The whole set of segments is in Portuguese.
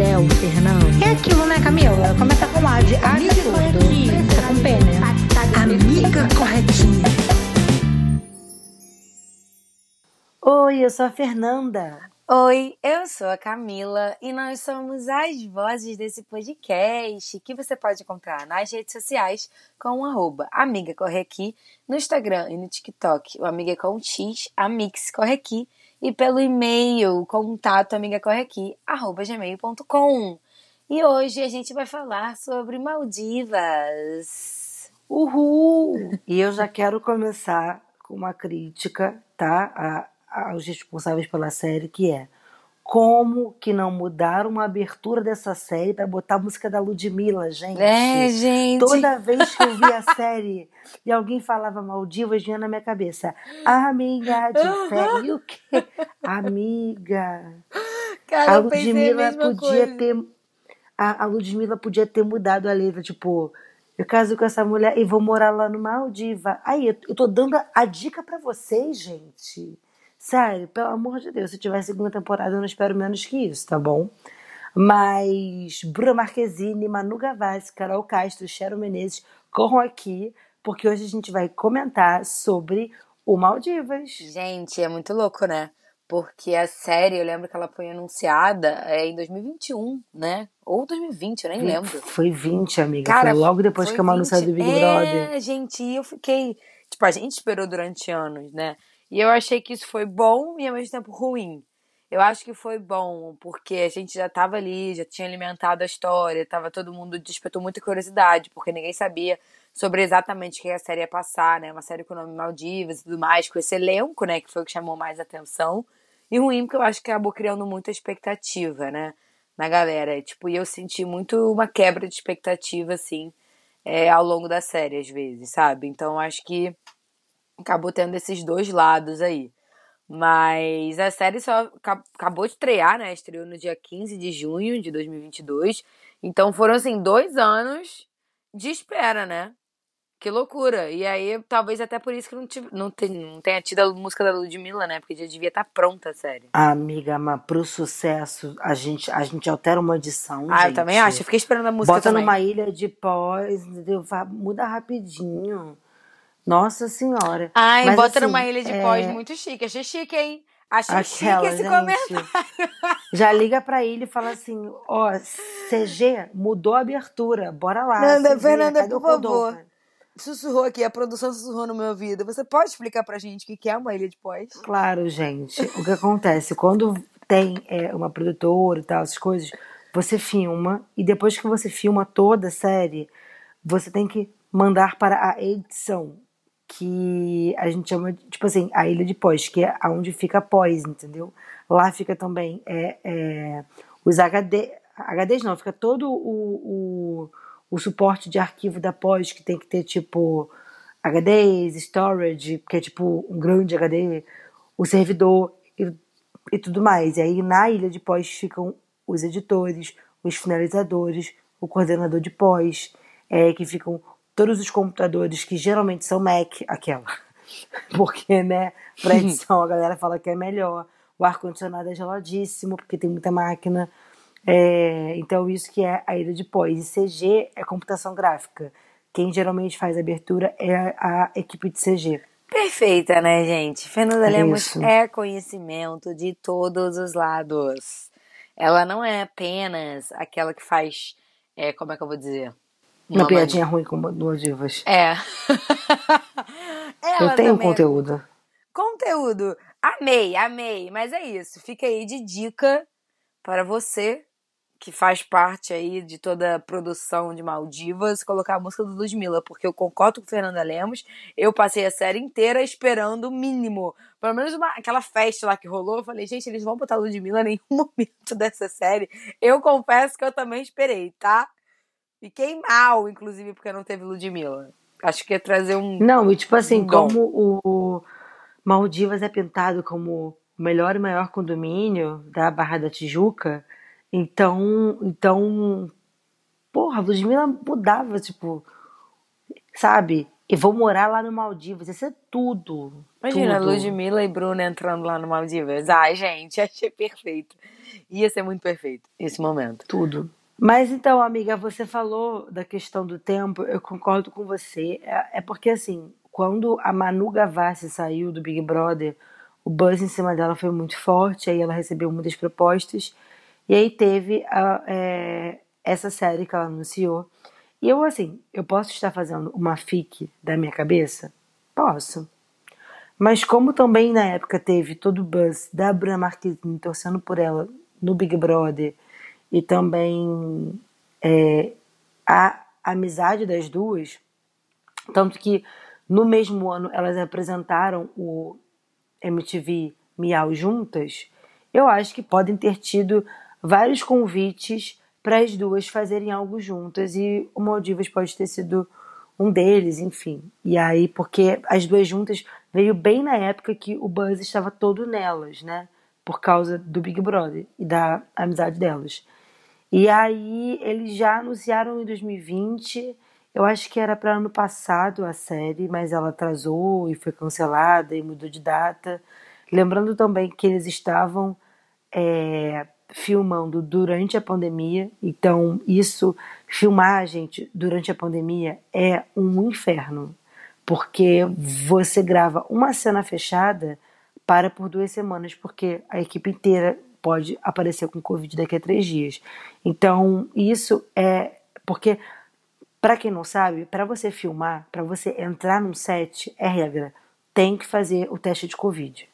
céu, Fernando. É aquilo, né, Camila? Começa com A de A de tudo. Tá com P, né? Amiga corretinha. Oi, eu sou a Fernanda. Oi, eu sou a Camila e nós somos as vozes desse podcast que você pode encontrar nas redes sociais com o arroba Amiga Corre Aqui, no Instagram e no TikTok, o Amiga com X, Amix Corre Aqui, e pelo e-mail contato gmail.com. E hoje a gente vai falar sobre Maldivas. Uhul! E eu já quero começar com uma crítica, tá? A, aos responsáveis pela série, que é como que não mudaram uma abertura dessa série para botar a música da Ludmilla, gente? É, gente. Toda vez que eu vi a série e alguém falava Maldivas, vinha na minha cabeça. Amiga de fé. E o quê? Amiga. Cara, a a Ludmilla mesma podia coisa. ter. A, a Ludmilla podia ter mudado a letra, tipo, eu caso com essa mulher e vou morar lá no Maldiva. Aí, eu, eu tô dando a, a dica pra vocês, gente. Sério, pelo amor de Deus, se tiver segunda temporada, eu não espero menos que isso, tá bom? Mas Bruna Marquezine, Manu Gavassi, Carol Castro, Cheryl Menezes corram aqui, porque hoje a gente vai comentar sobre o Maldivas. Gente, é muito louco, né? Porque a série, eu lembro que ela foi anunciada é, em 2021, né? Ou 2020, eu nem lembro. Foi 20, amiga. Cara, foi logo depois que a Manu 20. saiu do Big é, Brother. gente, e eu fiquei. Tipo, a gente esperou durante anos, né? E eu achei que isso foi bom e ao mesmo tempo ruim. Eu acho que foi bom, porque a gente já tava ali, já tinha alimentado a história, tava todo mundo despertou muita curiosidade, porque ninguém sabia sobre exatamente o que a série ia passar, né? Uma série com o nome Maldivas e tudo mais, com esse elenco, né? Que foi o que chamou mais atenção. E ruim, porque eu acho que acabou criando muita expectativa, né? Na galera. Tipo, e eu senti muito uma quebra de expectativa, assim, é, ao longo da série, às vezes, sabe? Então acho que acabou tendo esses dois lados aí. Mas a série só ca- acabou de estrear, né? Estreou no dia 15 de junho de 2022. Então foram, assim, dois anos de espera, né? Que loucura. E aí, talvez até por isso que não, tive, não, tem, não tenha tido a música da Ludmilla, né? Porque já devia estar pronta a série. Amiga, mas pro sucesso, a gente, a gente altera uma edição, Ah, eu gente. também acho. Eu fiquei esperando a música Bota também. numa ilha de pós, entendeu? Vai- Muda rapidinho. Nossa senhora. Ai, Mas, bota assim, numa ilha de é, pós muito chique. Achei chique, hein? Achei Aquela, chique esse gente. comentário. Já liga pra ele e fala assim: ó, CG mudou a abertura, bora lá. Nanda, CG, Fernanda, por favor. Sussurrou aqui, a produção sussurrou no meu ouvido. Você pode explicar pra gente o que que é uma ilha de pós? Claro, gente. O que acontece? Quando tem é, uma produtora e tal, essas coisas, você filma e depois que você filma toda a série, você tem que mandar para a edição, que a gente chama tipo assim, a ilha de pós, que é onde fica pós, entendeu? Lá fica também é, é, os HD, HDs não, fica todo o, o, o suporte de arquivo da pós, que tem que ter tipo HDs, storage, que é tipo um grande HD, o servidor e, e tudo mais. E aí na ilha de pós ficam os editores, os finalizadores, o coordenador de pós, é, que ficam todos os computadores que geralmente são Mac, aquela. Porque, né, pra edição a galera fala que é melhor. O ar-condicionado é geladíssimo, porque tem muita máquina. É, então, isso que é a ilha de pós. E CG é computação gráfica. Quem geralmente faz a abertura é a equipe de CG. Perfeita, né, gente? Fernanda É Lemos isso. é conhecimento de todos os lados. Ela não é apenas aquela que faz. é, como é que eu vou dizer? Uma Uma piadinha ruim com Divas. É. Eu tenho também conteúdo. Conteúdo. Amei, amei. Mas é isso. Fica aí de dica para você que faz parte aí de toda a produção de Maldivas, colocar a música do Ludmilla, porque eu concordo com Fernanda Lemos. Eu passei a série inteira esperando o mínimo. Pelo menos uma, aquela festa lá que rolou, eu falei, gente, eles vão botar Ludmilla em nenhum momento dessa série. Eu confesso que eu também esperei, tá? Fiquei mal, inclusive, porque não teve Ludmilla. Acho que ia trazer um. Não, e tipo assim, Um como o Maldivas é pintado como o melhor e maior condomínio da Barra da Tijuca, então, então, porra, Ludmilla mudava, tipo, sabe? E vou morar lá no Maldivas, isso é tudo. Imagina, tudo. Ludmilla e Bruna entrando lá no Maldivas. Ai, gente, achei perfeito. Ia ser muito perfeito esse momento. Tudo. Mas então, amiga, você falou da questão do tempo, eu concordo com você. É, é porque, assim, quando a Manu Gavassi saiu do Big Brother, o buzz em cima dela foi muito forte, aí ela recebeu muitas propostas, e aí teve a- é, essa série que ela anunciou. E eu, assim, eu posso estar fazendo uma fic da minha cabeça? Posso. Mas como também na época teve todo o buzz da Bruna Marquezine torcendo por ela no Big Brother e também é, a amizade das duas, tanto que no mesmo ano elas apresentaram o MTV Miau juntas, eu acho que podem ter tido vários convites para as duas fazerem algo juntas e o Maldivas pode ter sido um deles, enfim. E aí, porque as duas juntas veio bem na época que o buzz estava todo nelas, né? Por causa do Big Brother e da amizade delas. E aí eles já anunciaram em 2020. Eu acho que era para ano passado a série, mas ela atrasou e foi cancelada e mudou de data. Lembrando também que eles estavam é, filmando durante a pandemia, então isso, filmar, gente, durante a pandemia é um inferno, porque você grava uma cena fechada, para por duas semanas, porque a equipe inteira pode aparecer com Covid daqui a três dias. Então, isso é porque, para quem não sabe, para você filmar, para você entrar num set, é regra, tem que fazer o teste de Covid.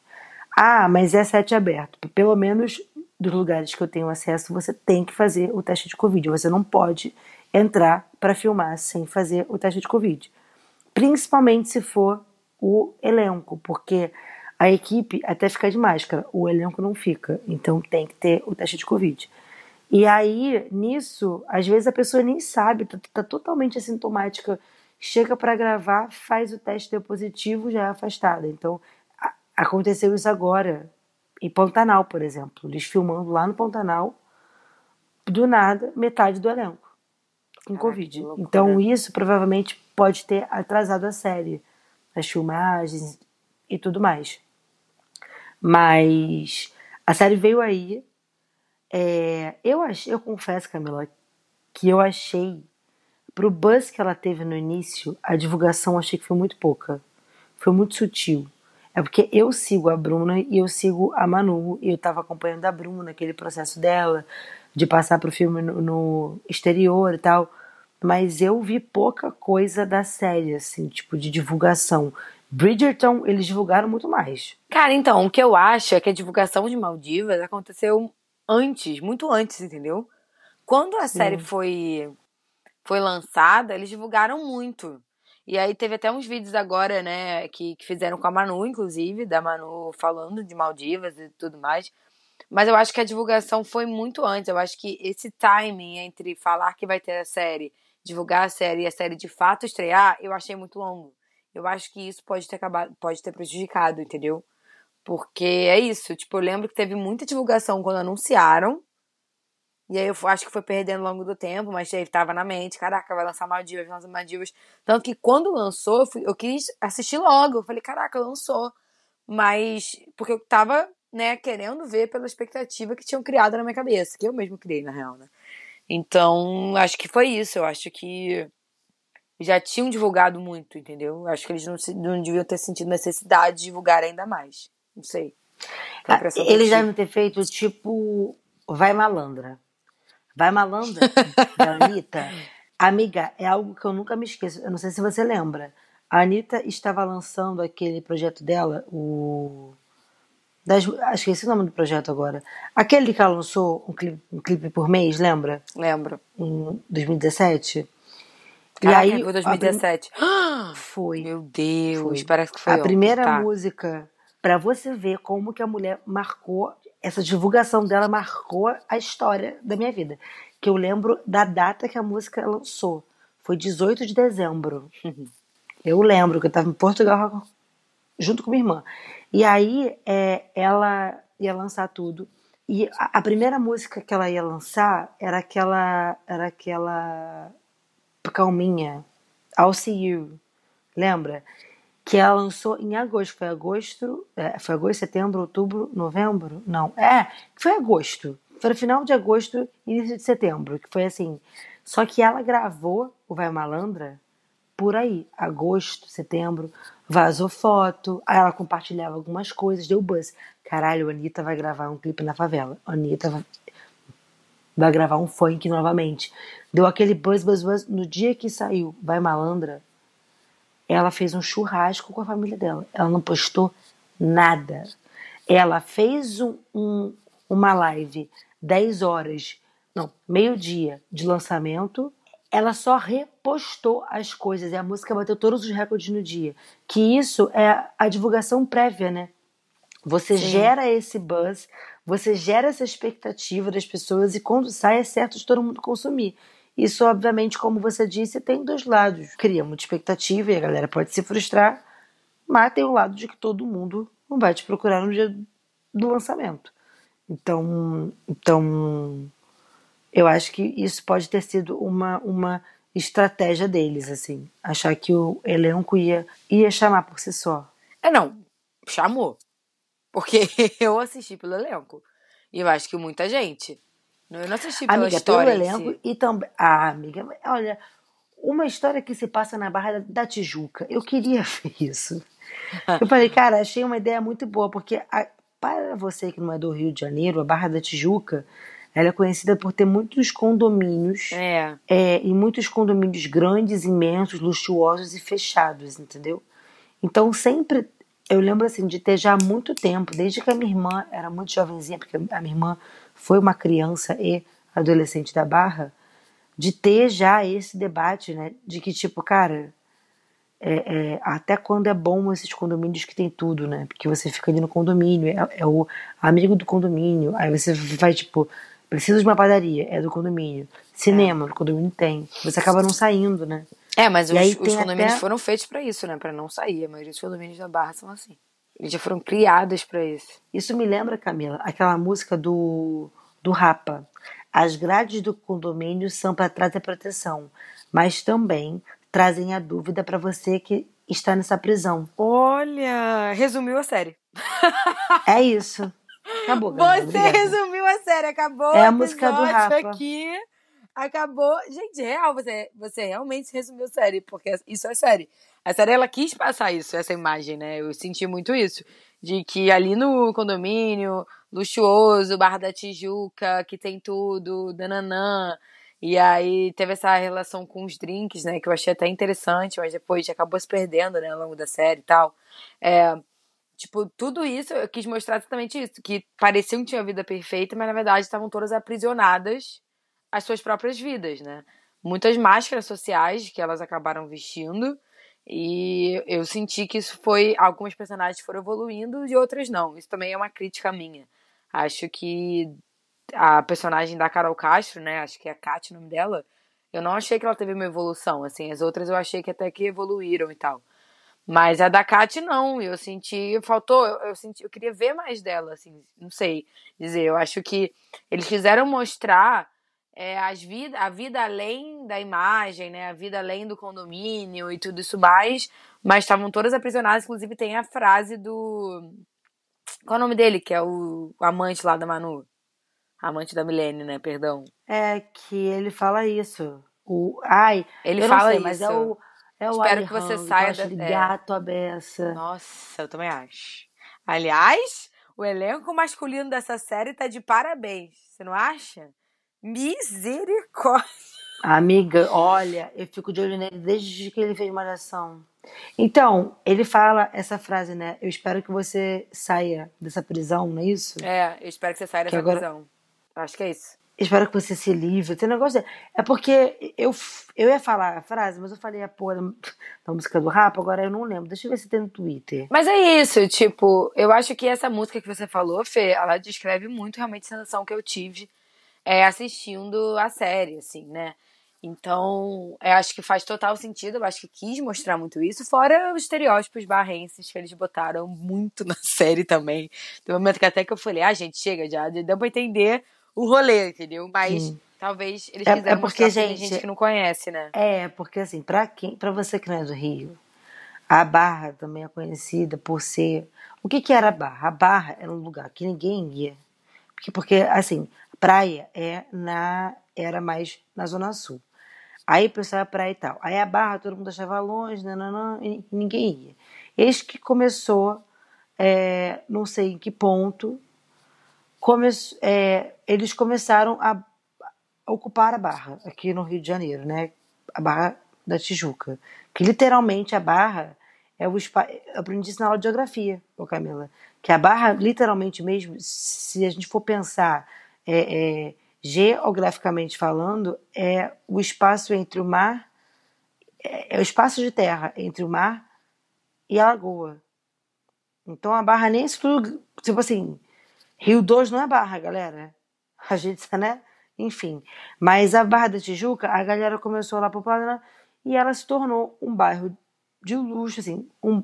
Ah, mas é set aberto. Pelo menos dos lugares que eu tenho acesso, você tem que fazer o teste de Covid. Você não pode entrar para filmar sem fazer o teste de Covid. Principalmente se for o elenco, porque a equipe até fica de máscara, o elenco não fica. Então tem que ter o teste de Covid. E aí, nisso, às vezes a pessoa nem sabe, tá, tá totalmente assintomática, chega para gravar, faz o teste deu positivo, já é afastada. Então, a- aconteceu isso agora em Pantanal, por exemplo. Eles filmando lá no Pantanal, do nada, metade do elenco com Caraca, Covid. loucura. Então, isso provavelmente pode ter atrasado a série, as filmagens e tudo mais. Mas a série veio aí. É, eu, ach, eu confesso, Camila, que eu achei, pro buzz que ela teve no início, a divulgação achei que foi muito pouca. Foi muito sutil. É porque eu sigo a Bruna e eu sigo a Manu, e eu tava acompanhando a Bruna, aquele processo dela, de passar pro filme no, no exterior e tal. Mas eu vi pouca coisa da série, assim, tipo, de divulgação. Bridgerton, eles divulgaram muito mais. Cara, então, o que eu acho é que a divulgação de Maldivas aconteceu antes, muito antes, entendeu? Quando a série foi, foi lançada, eles divulgaram muito. E aí teve até uns vídeos agora, né, que, que fizeram com a Manu, inclusive, da Manu falando de Maldivas e tudo mais. Mas eu acho que a divulgação foi muito antes. Eu acho que esse timing entre falar que vai ter a série, divulgar a série e a série de fato estrear, eu achei muito longo. Eu acho que isso pode ter acabado, pode ter prejudicado, entendeu? Porque é isso, tipo, eu lembro que teve muita divulgação quando anunciaram. E aí eu acho que foi perdendo ao longo do tempo, mas aí tava na mente, caraca, vai lançar Maldivas, vai lançar Maldivas. Tanto que quando lançou, eu, fui, eu quis assistir logo. Eu falei, caraca, lançou. Mas, porque eu tava, né, querendo ver pela expectativa que tinham criado na minha cabeça, que eu mesmo criei, na real, né? Então, acho que foi isso. Eu acho que já tinham divulgado muito, entendeu? Acho que eles não, se- não deviam ter sentido necessidade de divulgar ainda mais. Não sei. Ah, Eles devem ter feito tipo Vai Malandra. Vai Malandra, da Anitta. Amiga, é algo que eu nunca me esqueço. Eu não sei se você lembra. A Anitta estava lançando aquele projeto dela, o. Das, acho que esse é o nome do projeto agora. Aquele que ela lançou um clipe, um clipe por mês, lembra? Lembro. Em 2017. Caraca, e aí. foi a 2017. prim- Foi. Meu Deus, Foi. parece que foi a ontem, primeira tá. música, pra você ver como que a mulher marcou, essa divulgação dela marcou a história da minha vida. que eu lembro da data que a música lançou. Foi 18 de dezembro. Eu lembro que eu estava em Portugal junto com minha irmã. E aí é, ela ia lançar tudo. E a, a, primeira música que ela ia lançar era aquela. Era aquela. Calminha. I'll See You. Lembra? Que ela lançou em agosto. Foi agosto. É, foi agosto, setembro, outubro, novembro? Não. É, foi agosto. Foi no final de agosto, início de setembro. Que foi assim. Só que ela gravou o Vai Malandra por aí, agosto, setembro, vazou foto, aí ela compartilhava algumas coisas, deu buzz. Caralho, a Anitta vai gravar um clipe na favela. A Anitta vai, vai gravar um funk novamente. Deu aquele buzz, buzz, buzz. No dia que saiu Vai Malandra, ela fez um churrasco com a família dela. Ela não postou nada. Ela fez um, um, uma live 10 horas, não, meio-dia de lançamento ela só repostou as coisas e a música bateu todos os recordes no dia. Que isso é a divulgação prévia, né? Você Sim. gera esse buzz, você gera essa expectativa das pessoas e quando sai é certo de todo mundo consumir. Isso, obviamente, como você disse, tem dois lados. Cria muita expectativa e a galera pode se frustrar, mas tem o lado de que todo mundo não vai te procurar no dia do lançamento. Então, então eu acho que isso pode ter sido uma, uma estratégia deles, assim. Achar que o elenco ia, ia chamar por si só. É, não. Chamou. Porque eu assisti pelo elenco. E eu acho que muita gente. Eu não assisti pela amiga, história. Pelo elenco si. e também. Ah, amiga, olha, uma história que se passa na Barra da Tijuca. Eu queria ver isso. Eu falei, cara, achei uma ideia muito boa, porque a, para você que não é do Rio de Janeiro, a Barra da Tijuca ela é conhecida por ter muitos condomínios. É. é. E muitos condomínios grandes, imensos, luxuosos e fechados, entendeu? Então sempre. Eu lembro assim de ter já há muito tempo, desde que a minha irmã era muito jovenzinha, porque a minha irmã foi uma criança e adolescente da Barra, de ter já esse debate, né? De que, tipo, cara, é, é, até quando é bom esses condomínios que tem tudo, né? Porque você fica ali no condomínio, é, é, o amigo do condomínio, aí você vai, tipo, Preciso de uma padaria, é do condomínio. Cinema, é. no condomínio tem. Você acaba não saindo, né? É, mas os, os, condomínios até... foram feitos para isso, né? Para não sair. A maioria dos condomínios da Barra são assim. Eles já foram criados para isso. Isso me lembra, Camila, aquela música do, do Rapa. As grades do condomínio são para trazer proteção, mas também trazem a dúvida para você que está nessa prisão. Olha, resumiu a série. É isso. Acabou, galera. Você Obrigada. resumiu a série, acabou. É a música do Rafa. aqui. Acabou. Gente, real, você, você realmente resumiu a série, porque isso é série. A série, ela quis passar isso, essa imagem, né? Eu senti muito isso. De que ali no condomínio, luxuoso, Barra da Tijuca, que tem tudo, dananã. E aí teve essa relação com os drinks, né? Que eu achei até interessante, mas depois acabou se perdendo, né? Ao longo da série e tal. É, Tipo, tudo isso eu quis mostrar exatamente isso. Que pareciam que tinha vida perfeita, mas na verdade estavam todas aprisionadas às suas próprias vidas, né? Muitas máscaras sociais que elas acabaram vestindo. E eu senti que isso foi. Algumas personagens foram evoluindo e outras não. Isso também é uma crítica minha. Acho que a personagem da Carol Castro, né? Acho que é a Kat o nome dela. Eu não achei que ela teve uma evolução, assim. As outras eu achei que até que evoluíram e tal. Mas a da Kat não, eu senti, faltou, eu, eu, senti, eu queria ver mais dela, assim, não sei dizer. Eu acho que eles quiseram mostrar é, as vida, a vida além da imagem, né? A vida além do condomínio e tudo isso mais, mas estavam todas aprisionadas, inclusive tem a frase do. Qual é o nome dele? Que é o, o amante lá da Manu. Amante da Milene, né? Perdão. É que ele fala isso. O, ai, ele fala sei, isso. mas é o é o Espero que você saia da... de gato a beça. Nossa, eu também acho. Aliás, o elenco masculino dessa série tá de parabéns. Você não acha? Misericórdia. Amiga, olha, eu fico de olho nele desde que ele fez Malhação. Então, ele fala essa frase, né? Eu espero que você saia dessa prisão, não é isso? É, eu espero que você saia dessa agora... prisão. Acho que é isso espero que você se livre. Tem negócio. É porque eu, eu ia falar a frase, mas eu falei a porra da música do rap, agora eu não lembro. Deixa eu ver se tem no Twitter. Mas é isso, tipo, eu acho que essa música que você falou, Fê, ela descreve muito realmente a sensação que eu tive é, assistindo a série, assim, né? Então, eu acho que faz total sentido, eu acho que quis mostrar muito isso, fora os estereótipos barrenses que eles botaram muito na série também. Tem um momento que até que eu falei, ah, gente, chega já, deu pra entender o rolê, entendeu? Mas Sim. talvez eles é, quiseram é porque, gente, gente que não conhece, né? É, porque assim, pra, quem, pra você que não é do Rio, a Barra também é conhecida por ser... O que que era a Barra? A Barra era um lugar que ninguém ia. Porque, porque assim, praia é na era mais na Zona Sul. Aí o pessoal ia praia e tal. Aí a barra todo mundo achava longe, nananã, e ninguém ia. Eis que começou, é, não sei em que ponto, come, é, eles começaram a, ocupar a barra aqui no Rio de Janeiro, né? A barra da Tijuca. Que literalmente a barra é o espaço. Eu aprendi isso na aula de geografia, ô Camila. Que a barra, literalmente mesmo, se a gente for pensar. É, é, geograficamente falando, é o espaço entre o mar, é, é o espaço de terra entre o mar e a lagoa. Então a barra nem isso tudo, tipo assim, Rio 2 não é barra, galera. A gente, né? Enfim. Mas a Barra da Tijuca, a galera começou lá pro Paraná e ela se tornou um bairro de luxo, assim, um,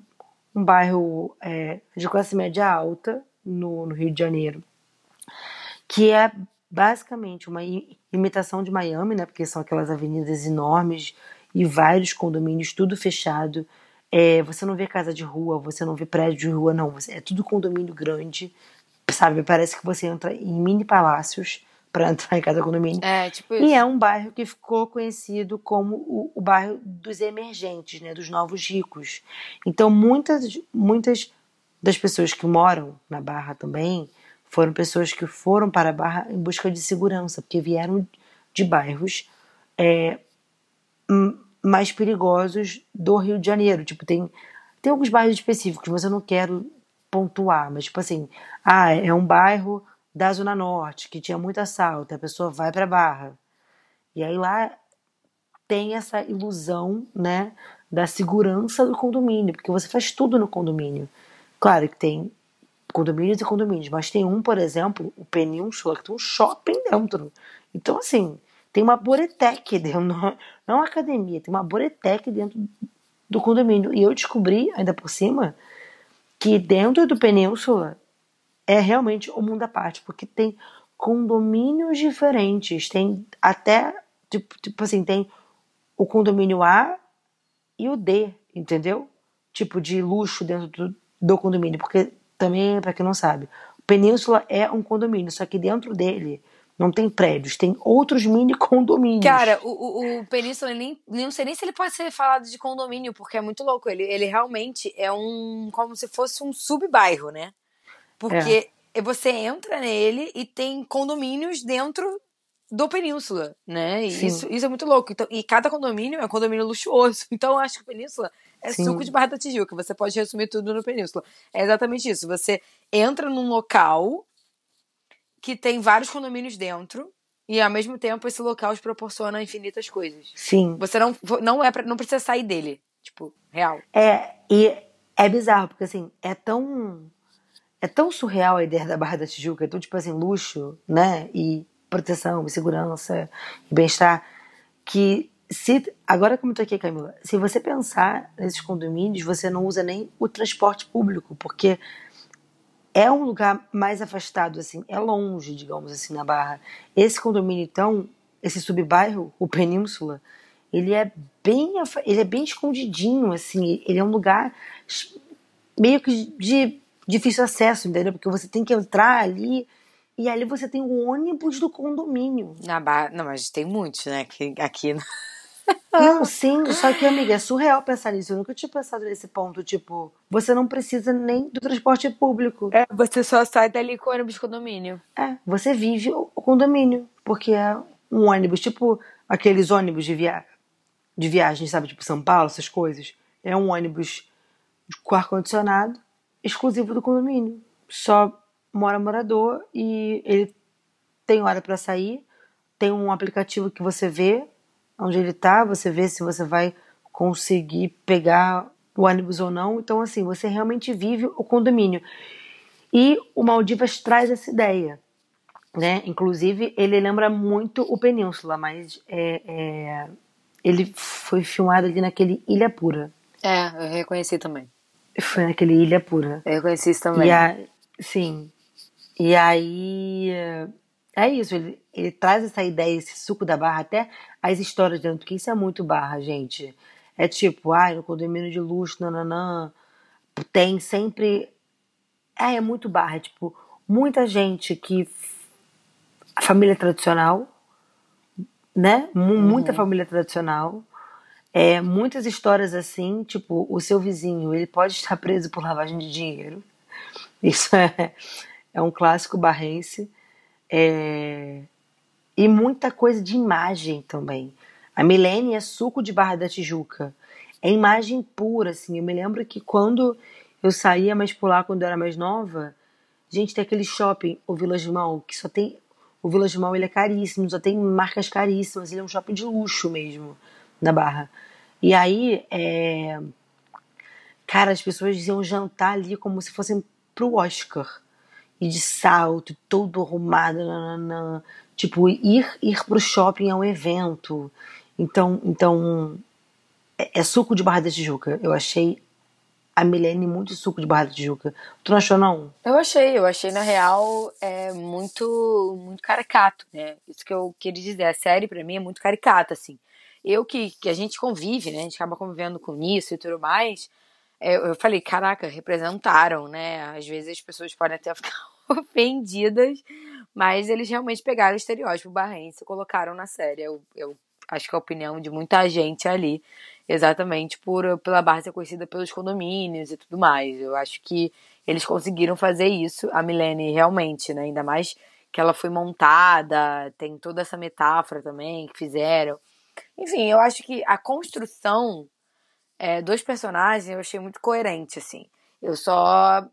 um bairro é, de classe média alta no, no Rio de Janeiro, que é basicamente uma imitação de Miami, né? Porque são aquelas avenidas enormes e vários condomínios, tudo fechado. É, você não vê casa de rua, você não vê prédio de rua, não. É tudo condomínio grande, sabe? Parece que você entra em mini palácios para entrar em cada condomínio. É, tipo isso. E é um bairro que ficou conhecido como o, o bairro dos emergentes, né? Dos novos ricos. Então, muitas, muitas das pessoas que moram na Barra também foram pessoas que foram para a Barra em busca de segurança, porque vieram de bairros é, mais perigosos do Rio de Janeiro. Tipo, tem, tem alguns bairros específicos, mas eu não quero pontuar, mas tipo assim, ah, é um bairro da Zona Norte que tinha muito assalto, a pessoa vai para Barra. E aí lá tem essa ilusão, né, da segurança do condomínio, porque você faz tudo no condomínio. Claro que tem condomínios e condomínios, mas tem um, por exemplo, o Península, que tem um shopping dentro. Então, assim, tem uma Boretec dentro, não, é uma academia, tem uma Boretec dentro do condomínio. E eu descobri, ainda por cima, que dentro do Península é realmente o um mundo à parte, porque tem condomínios diferentes, tem até, tipo, tipo assim, tem o condomínio A e o D, entendeu? Tipo de luxo dentro do, do condomínio, porque também, para quem não sabe, Península é um condomínio, só que dentro dele não tem prédios, tem outros mini condomínios. Cara, o, o, o Península, nem, não sei nem se ele pode ser falado de condomínio, porque é muito louco. Ele, ele realmente é um. como se fosse um subbairro, né? Porque é. você entra nele e tem condomínios dentro do Península, né? Isso, isso é muito louco. Então, e cada condomínio é um condomínio luxuoso. Então eu acho que o Península é Sim. suco de Barra da Tijuca. Você pode resumir tudo no Península. É exatamente isso. Você entra num local que tem vários condomínios dentro e ao mesmo tempo esse local te proporciona infinitas coisas. Sim. Você não não é pra, não precisa sair dele, tipo, real. É, e é bizarro porque assim, é tão é tão surreal a ideia da Barra da Tijuca, é tão tipo assim, luxo, né? E proteção, e segurança, e bem-estar que se, agora como estou aqui, Camila, se você pensar nesses condomínios, você não usa nem o transporte público, porque é um lugar mais afastado, assim, é longe, digamos assim, na Barra. Esse condomínio, então, esse subbairro, o Península, ele é bem, ele é bem escondidinho, assim, ele é um lugar meio que de difícil acesso, entendeu? Porque você tem que entrar ali e ali você tem o ônibus do condomínio. Na Barra, não, mas tem muitos, né? Aqui, aqui não, sim, só que, amiga, é surreal pensar nisso. Eu nunca tinha pensado nesse ponto. Tipo, você não precisa nem do transporte público. É, você só sai dali com o ônibus de condomínio. É, você vive o condomínio. Porque é um ônibus, tipo aqueles ônibus de, via... de viagem, sabe? Tipo São Paulo, essas coisas. É um ônibus com ar-condicionado exclusivo do condomínio. Só mora morador e ele tem hora para sair. Tem um aplicativo que você vê onde ele está, você vê se você vai conseguir pegar o ônibus ou não. Então, assim, você realmente vive o condomínio. E o Maldivas traz essa ideia. né? Inclusive, ele lembra muito o Península, mas é, é, ele foi filmado ali naquele Ilha Pura. É, eu reconheci também. Foi naquele Ilha Pura. Eu reconheci isso também. E a, sim. E aí. É isso, ele, ele traz essa ideia, esse suco da barra, até as histórias dentro, porque isso é muito barra, gente. É tipo, ai, no condomínio de luxo, nananã, tem sempre. É, é muito barra, é tipo, muita gente que. A família tradicional, né? Muita Uhum. família tradicional. É, muitas histórias assim, tipo, o seu vizinho, ele pode estar preso por lavagem de dinheiro. Isso é, é um clássico barrense. É, e muita coisa de imagem também. A Milene é suco de Barra da Tijuca. É imagem pura, assim. Eu me lembro que quando eu saía mais por lá, quando eu era mais nova, gente, tem aquele shopping, o Village Mall, que só tem. O Village Mall ele é caríssimo, só tem marcas caríssimas. Ele é um shopping de luxo mesmo, na Barra. E aí, é... cara, as pessoas iam jantar ali como se fossem pro Oscar. E de salto, todo arrumado, nananã. Tipo, ir, ir pro shopping é um evento. Então, então é, é suco de Barra da Tijuca. Eu achei a Milene muito suco de Barra da Tijuca. Tu não achou, não? Eu achei, eu achei na real é muito muito caricato, né? Isso que eu queria dizer, a série pra mim é muito caricata assim. Eu que, que a gente convive, né? A gente acaba convivendo com isso e tudo mais. É, Eu falei, caraca, representaram, né? Às vezes as pessoas podem até ficar ofendidas, mas eles realmente pegaram o estereótipo barrense e colocaram na série. Eu, eu acho que é a opinião de muita gente ali, exatamente por pela Barra ser conhecida pelos condomínios e tudo mais. Eu acho que eles conseguiram fazer isso. A Milene realmente, né? Ainda mais que ela foi montada, tem toda essa metáfora também que fizeram. Enfim, eu acho que a construção é, dos personagens eu achei muito coerente, assim. Eu só.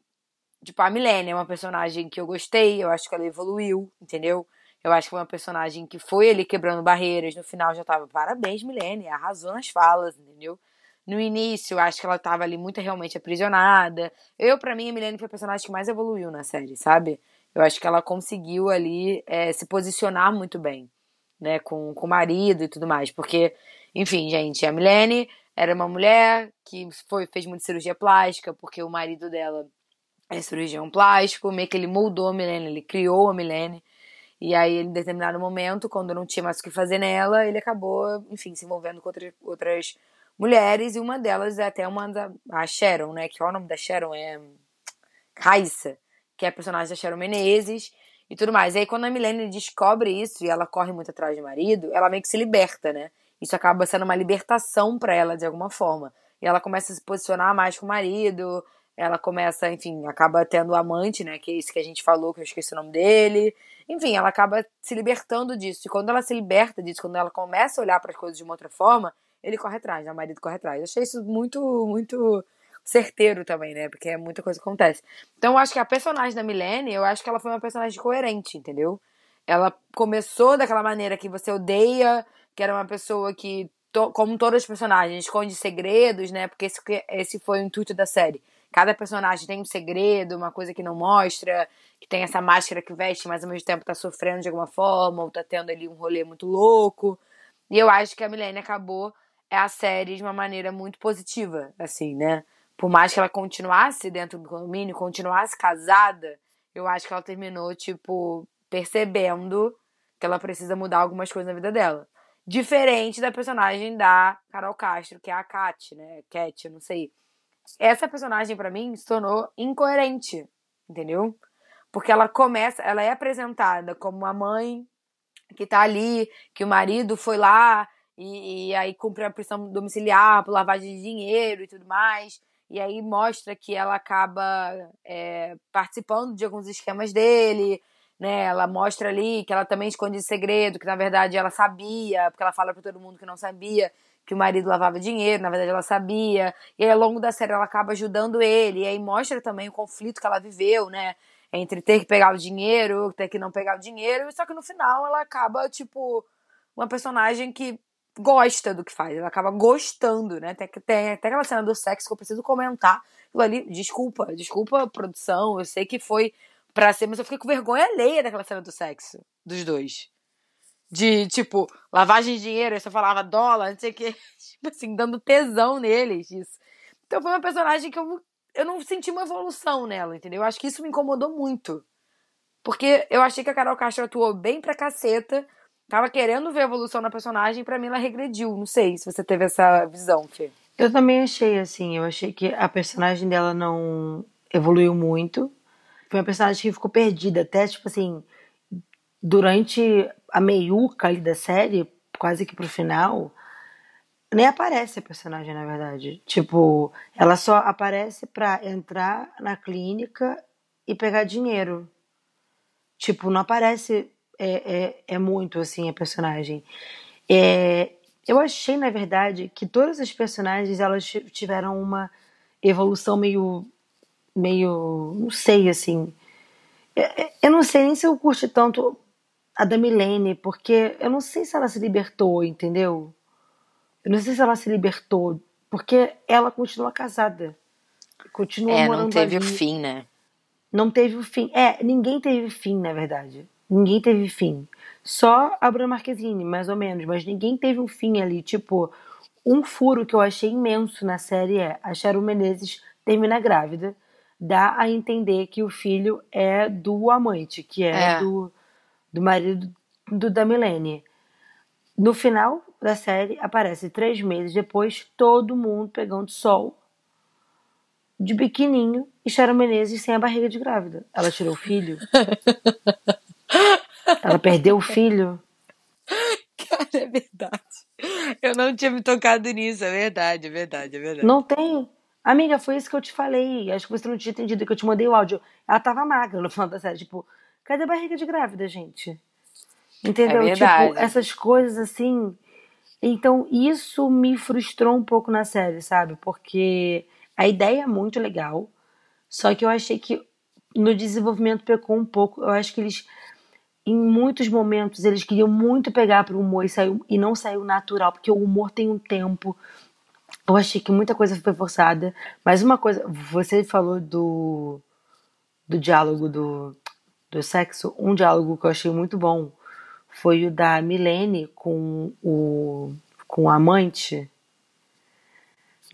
Tipo, a Milene é uma personagem que eu gostei, eu acho que ela evoluiu, entendeu? Eu acho que foi uma personagem que foi ali quebrando barreiras. No final já tava, parabéns, Milene, arrasou nas falas, entendeu? No início, acho que ela tava ali muito realmente aprisionada. Eu, para mim, a Milene foi a personagem que mais evoluiu na série, sabe? Eu acho que ela conseguiu ali é, se posicionar muito bem, né? Com, com o marido e tudo mais. Porque, enfim, gente, a Milene era uma mulher que foi, fez muita cirurgia plástica, porque o marido dela é cirurgião plástico, meio que ele moldou a Milene, ele criou a Milene. E aí, em determinado momento, quando não tinha mais o que fazer nela, ele acabou, enfim, se envolvendo com outra, outras mulheres, e uma delas é até uma da a Sharon, né? Que é o nome da Sharon é Raissa, que é a personagem da Sharon Menezes e tudo mais. E aí, quando a Milene descobre isso e ela corre muito atrás do marido, ela meio que se liberta, né? Isso acaba sendo uma libertação para ela de alguma forma. E ela começa a se posicionar mais com o marido, ela começa, enfim, acaba tendo o amante, né? Que é isso que a gente falou, que eu esqueci o nome dele. Enfim, ela acaba se libertando disso. E quando ela se liberta disso, quando ela começa a olhar para as coisas de uma outra forma, ele corre atrás, né? O marido corre atrás. Eu achei isso muito, muito certeiro também, né? Porque muita coisa acontece. Então eu acho que a personagem da Milene, eu acho que ela foi uma personagem coerente, entendeu? Ela começou daquela maneira que você odeia, que era uma pessoa que, to, como todas as personagens, esconde segredos, né? Porque esse, esse foi o intuito da série. Cada personagem tem um segredo, uma coisa que não mostra, que tem essa máscara que veste, mas ao mesmo tempo tá sofrendo de alguma forma, ou tá tendo ali um rolê muito louco. E eu acho que a Milene acabou a série de uma maneira muito positiva, assim, né? Por mais que ela continuasse dentro do condomínio, continuasse casada, eu acho que ela terminou, tipo, percebendo que ela precisa mudar algumas coisas na vida dela. Diferente da personagem da Carol Castro, que é a Kat, né? Cat, eu não sei. Essa personagem, para mim, se tornou incoerente, entendeu? Porque ela começa, ela é apresentada como uma mãe que tá ali, que o marido foi lá e, e aí cumpre a prisão domiciliar por lavagem de dinheiro e tudo mais. E aí mostra que ela acaba é, participando de alguns esquemas dele, né? Ela mostra ali que ela também esconde segredo, que na verdade ela sabia, porque ela fala para todo mundo que não sabia que o marido lavava dinheiro, na verdade ela sabia. E aí ao longo da série ela acaba ajudando ele, e aí mostra também o conflito que ela viveu, né? Entre ter que pegar o dinheiro, ter que não pegar o dinheiro, só que no final ela acaba, tipo, uma personagem que gosta do que faz, ela acaba gostando, né? Tem, tem até aquela cena do sexo que eu preciso comentar. Aquilo ali, desculpa, desculpa produção, eu sei que foi pra ser, mas eu fiquei com vergonha alheia daquela cena do sexo, dos dois. De, tipo, lavagem de dinheiro, aí você falava dólar, não sei o que, tipo assim, dando tesão neles, isso. Então foi uma personagem que eu, eu não senti uma evolução nela, entendeu? Eu acho que isso me incomodou muito. Porque eu achei que a Carol Castro atuou bem pra caceta, tava querendo ver a evolução na personagem, pra mim ela regrediu. Não sei se você teve essa visão, Fê. Eu também achei assim, eu achei que a personagem dela não evoluiu muito. Foi uma personagem que ficou perdida, até tipo assim, durante a meiuca ali da série, quase que pro final, nem aparece a personagem, na verdade. Tipo, ela só aparece pra entrar na clínica e pegar dinheiro. Tipo, não aparece é, é, é muito assim a personagem. É, eu achei, na verdade, que todas as personagens elas tiveram uma evolução meio. Meio. não sei, assim. Eu não sei nem se eu curti tanto a da Milene, porque eu não sei se ela se libertou, entendeu? Eu não sei se ela se libertou, porque ela continua casada. Continua É, morando não teve o ali. fim, né? Não teve o fim. É, ninguém teve fim, na verdade. Ninguém teve fim. Só a Bruna Marquezine, mais ou menos. Mas ninguém teve um fim ali. Tipo, um furo que eu achei imenso na série é a Sharon Menezes termina grávida. Dá a entender que o filho é do amante, que é, É. Do, do marido do, da Milene. No final da série, aparece três meses depois, todo mundo pegando sol de biquininho e Sharon Menezes sem a barriga de grávida. Ela tirou o filho. Ela perdeu o filho. Cara, é verdade. Eu não tinha me tocado nisso, é verdade, é verdade, é verdade. Não tem. Amiga, foi isso que eu te falei. Acho que você não tinha entendido que eu te mandei o áudio. Ela tava magra no final da série. Tipo, cadê a barriga de grávida, gente? Entendeu? É. Tipo, essas coisas assim. Então, isso me frustrou um pouco na série, sabe? Porque a ideia é muito legal. Só que eu achei que no desenvolvimento pecou um pouco. Eu acho que eles, em muitos momentos, eles queriam muito pegar pro humor e, saiu, e não saiu natural, porque o humor tem um tempo. Eu achei que muita coisa foi forçada. Mas uma coisa, você falou do, do diálogo do, do sexo. Um diálogo que eu achei muito bom foi o da Milene com o, com o amante.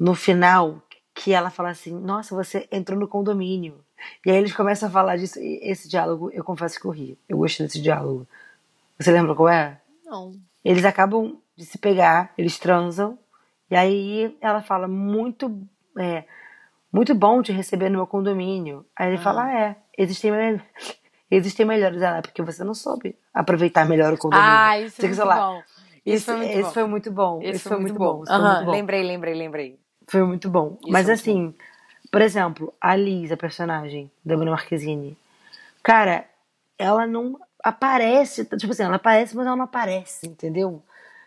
No final, que ela fala assim: Nossa, você entrou no condomínio. E aí eles começam a falar disso. E esse diálogo, eu confesso que eu ri. Eu gostei desse diálogo. Você lembra qual é? Não. Eles acabam de se pegar, eles transam. E aí ela fala: Muito, é, muito bom te receber no meu condomínio. Aí ele Ah. fala: ah, É, existem, existem melhores. Ela, "É porque você não soube aproveitar melhor o condomínio. Ah, isso Sei é muito lá, bom. Isso foi muito esse bom. foi muito bom. Esse Esse foi muito bom. bom. Lembrei, lembrei, lembrei. Foi muito bom. Isso Mas muito assim, por exemplo, a Liz, a personagem da Bruna Marquezine, cara, ela não aparece, tipo assim, ela aparece, mas ela não aparece, entendeu?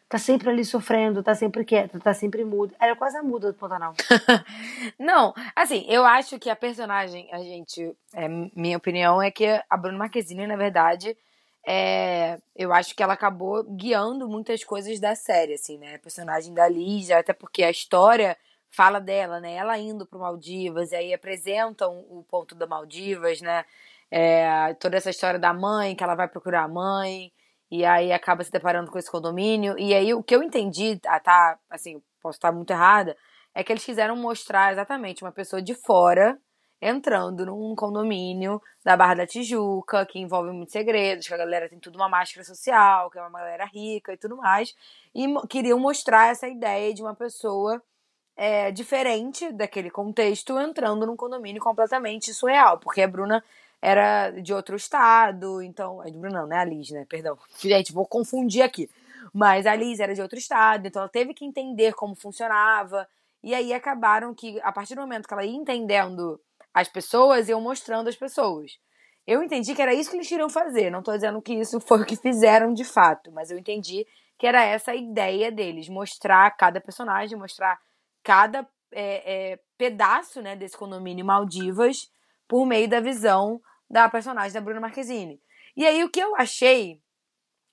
Tá sempre ali sofrendo, tá sempre quieta, tá sempre muda. Ela é quase a muda do Pantanal. Não, assim, eu acho que a personagem, a gente, é, minha opinião é que a Bruna Marquezine, na verdade, é, eu acho que ela acabou guiando muitas coisas da série, assim, né? A personagem da Liz, até porque a história fala dela, né? Ela indo pro Maldivas, e aí apresentam o ponto da Maldivas, né? É, toda essa história da mãe, que ela vai procurar a mãe, e aí acaba se deparando com esse condomínio. E aí o que eu entendi, tá, assim, posso estar muito errada, é que eles quiseram mostrar exatamente uma pessoa de fora entrando num condomínio da Barra da Tijuca, que envolve muitos segredos, que a galera tem tudo uma máscara social, que é uma galera rica e tudo mais. E queriam mostrar essa ideia de uma pessoa é, diferente daquele contexto entrando num condomínio completamente surreal, porque a Bruna era de outro estado, então. A Bruna não, né? A Liz, né? Perdão. Gente, vou confundir aqui. Mas a Liz era de outro estado, então ela teve que entender como funcionava. E aí acabaram que, a partir do momento que ela ia entendendo as pessoas, iam mostrando as pessoas. Eu entendi que era isso que eles queriam fazer. Não tô dizendo que isso foi o que fizeram de fato, mas eu entendi que era essa a ideia deles, mostrar cada personagem, mostrar cada é, é, pedaço né, desse condomínio Maldivas por meio da visão da personagem da Bruna Marquezine. E aí o que eu achei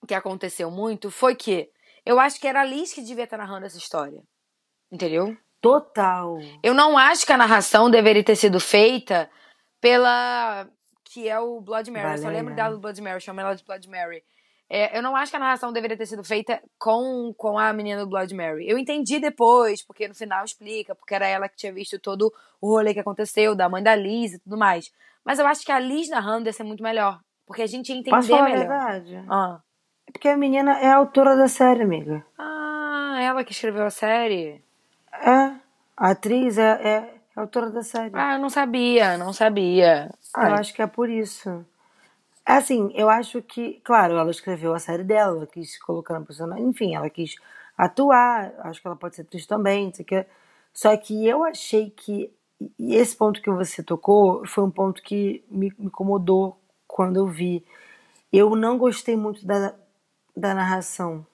que aconteceu muito foi que eu acho que era a Liz que devia estar narrando essa história. Entendeu? Total. Eu não acho que a narração deveria ter sido feita pela que é o Blood Mary. eu só lembro dela do Blood Mary, chama ela de Blood Mary. É, eu não acho que a narração deveria ter sido feita com, com a menina do Blood Mary. Eu entendi depois, porque no final explica, porque era ela que tinha visto todo o rolê que aconteceu, da mãe da Liz e tudo mais. Mas eu acho que a Liz narrando ia ser muito melhor. Porque a gente ia entender Posso falar a melhor. verdade? Ah. É porque a menina é a autora da série, amiga. ah, ela que escreveu a série? É. A atriz é, é a autora da série. Ah, eu não sabia, não sabia. Eu Ai, acho que é por isso. Assim, eu acho que, claro, ela escreveu a série dela, ela quis colocar na personagem, enfim, ela quis atuar, acho que ela pode ser atriz também, não sei o que. Só que eu achei que, e esse ponto que você tocou foi um ponto que me, me incomodou quando eu vi. Eu não gostei muito da, da narração.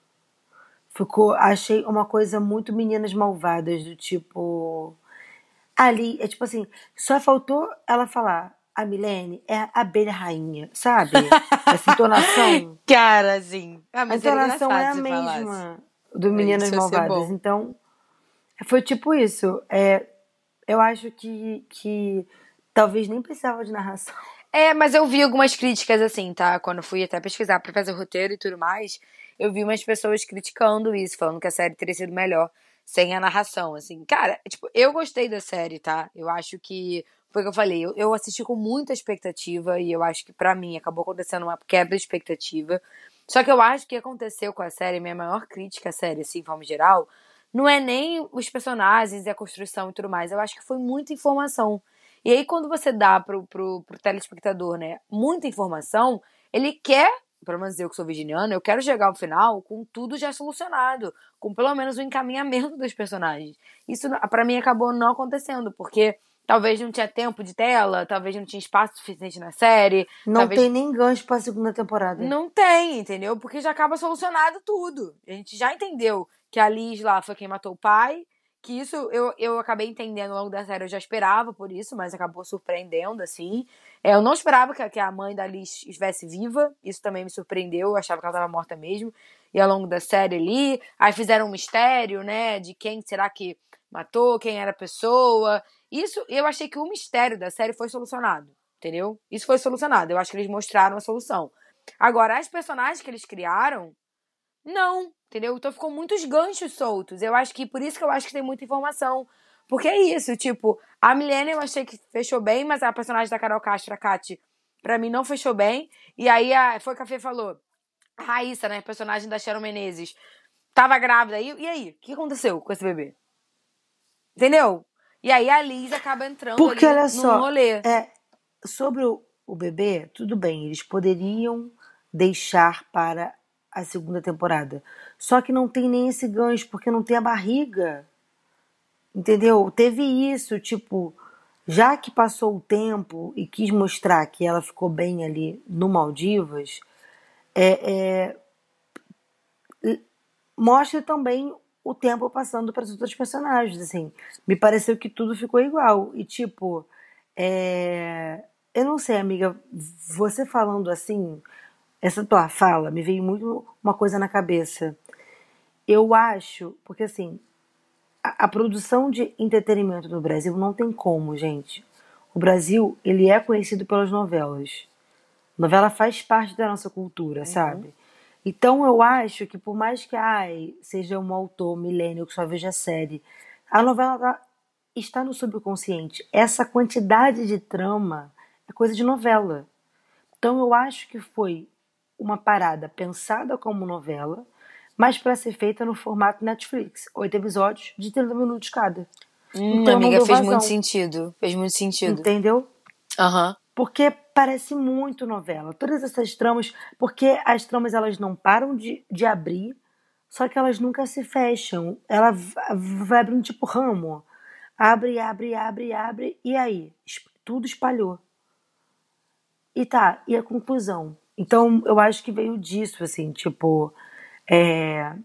Ficou, achei uma coisa muito meninas malvadas, do tipo. Ali, é tipo assim, só faltou ela falar. A Milene é a abelha rainha, sabe? Essa entonação. Cara, assim. Ah, A era entonação é a se falasse. mesma do Meninas Isso Malvadas. Então, foi tipo isso. É, eu acho que, que talvez nem precisava de narração. É, mas eu vi algumas críticas assim, tá? Quando fui até pesquisar pra fazer o roteiro e tudo mais, eu vi umas pessoas criticando isso, falando que a série teria sido melhor sem a narração, assim. Cara, tipo, eu gostei da série, tá? Eu acho que foi o que eu falei, eu, assisti com muita expectativa e eu acho que pra mim acabou acontecendo uma quebra de expectativa. Só que eu acho que aconteceu com a série, minha maior crítica à série, assim, de forma geral, não é nem os personagens e a construção e tudo mais. Eu acho que foi muita informação. E aí, quando você dá pro, pro, pro telespectador, né, muita informação, ele quer, pelo menos eu que sou virginiana, eu quero chegar ao final com tudo já solucionado, com pelo menos o encaminhamento dos personagens. Isso, pra mim, acabou não acontecendo, porque talvez não tinha tempo de tela, talvez não tinha espaço suficiente na série. Não talvez... tem nem gancho pra segunda temporada. Não tem, entendeu? Porque já acaba solucionado tudo. A gente já entendeu que a Liz lá foi quem matou o pai. Que isso eu, eu acabei entendendo ao longo da série, eu já esperava por isso, mas acabou surpreendendo, assim. É, eu não esperava que, que a mãe da Liz estivesse viva, isso também me surpreendeu, eu achava que ela estava morta mesmo. E ao longo da série ali, aí fizeram um mistério, né, de quem será que matou, quem era a pessoa. Isso, eu achei que o mistério da série foi solucionado, entendeu? Isso foi solucionado, eu acho que eles mostraram a solução. Agora, as personagens que eles criaram, não, entendeu? Então ficou muitos ganchos soltos. Eu acho que por isso que eu acho que tem muita informação. Porque é isso, tipo, a Milena eu achei que fechou bem, mas a personagem da Carol Castro, a Kati, pra mim não fechou bem. E aí a, foi o que a Fê falou. A Raíssa, né, personagem da Sharon Menezes, tava grávida. E, e aí? O que aconteceu com esse bebê? Entendeu? E aí a Liz acaba entrando Porque olha num só, rolê. é, sobre o, o bebê, tudo bem, eles poderiam deixar para a segunda temporada. Só que não tem nem esse gancho, porque não tem a barriga. Entendeu? Teve isso, tipo, já que passou o tempo e quis mostrar que ela ficou bem ali no Maldivas, é, é, mostra também o tempo passando para os outros personagens, assim. Me pareceu que tudo ficou igual. E, tipo, é... eu não sei, amiga, você falando assim, essa tua fala me veio muito uma coisa na cabeça. Eu acho, porque assim, a, a produção de entretenimento no Brasil não tem como, gente. O Brasil, ele é conhecido pelas novelas. Novela faz parte da nossa cultura, sabe? Então eu acho que por mais que ai, seja um autor milênio que só veja série, a novela tá- está no subconsciente. Essa quantidade de trama é coisa de novela. Então eu acho que foi uma parada pensada como novela, mas para ser feita no formato Netflix. Oito episódios de 30 minutos cada. Hum, Então, amiga, fez muito sentido. Fez muito sentido. Entendeu? Aham. Porque parece muito novela. Todas essas tramas, porque as tramas elas não param de, de abrir, só que elas nunca se fecham. Ela va- vai abrindo tipo ramo. Abre, abre, abre, abre, e aí? Tudo espalhou. E tá, e a conclusão? Então, eu acho que veio disso, assim, tipo. é,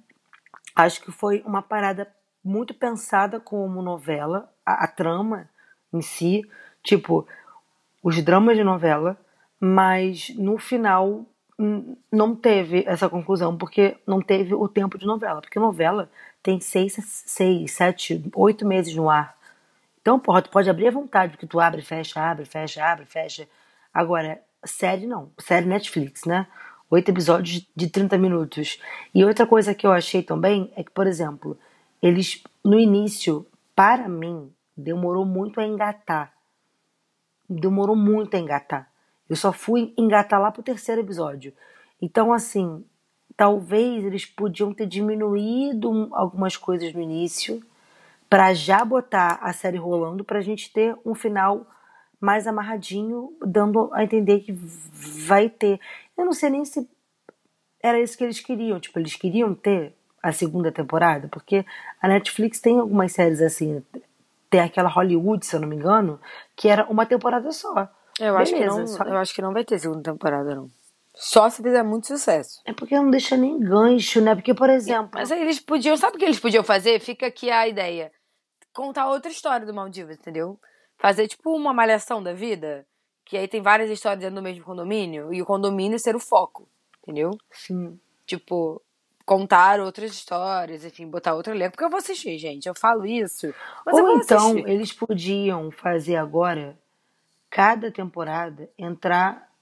acho que foi uma parada muito pensada como novela, a, a trama em si, tipo, os dramas de novela, mas no final hum, não teve essa conclusão, porque não teve o tempo de novela. Porque novela tem seis, seis sete, oito meses no ar. Então, porra, tu pode abrir à vontade, porque tu abre, fecha, abre, fecha, abre, fecha. Agora, série não, série Netflix, né? Oito episódios de 30 minutos. E outra coisa que eu achei também é que, por exemplo, eles, no início, para mim, demorou muito a engatar. Demorou muito a engatar. Eu só fui engatar lá pro terceiro episódio. Então, assim, talvez eles podiam ter diminuído algumas coisas no início para já botar a série rolando pra gente ter um final mais amarradinho, dando a entender que vai ter. Eu não sei nem se era isso que eles queriam. Tipo, eles queriam ter a segunda temporada, porque a Netflix tem algumas séries assim. Tem aquela Hollywood, se eu não me engano, que era uma temporada só. Eu acho, que não, só- eu acho que não vai ter segunda temporada, não. Só se fizer muito sucesso. É porque não deixa nem gancho, né? Porque, por exemplo. Mas aí eles podiam, sabe o que eles podiam fazer? Fica aqui a ideia. Contar outra história do Maldivas, entendeu? Fazer tipo uma malhação da vida, que aí tem várias histórias dentro do mesmo condomínio, e o condomínio ser o foco, entendeu? Sim. Tipo, contar outras histórias, enfim, botar outro elenco. Porque eu vou assistir, gente. Eu falo isso. Ou então, assistir. eles podiam fazer agora, cada temporada, entrar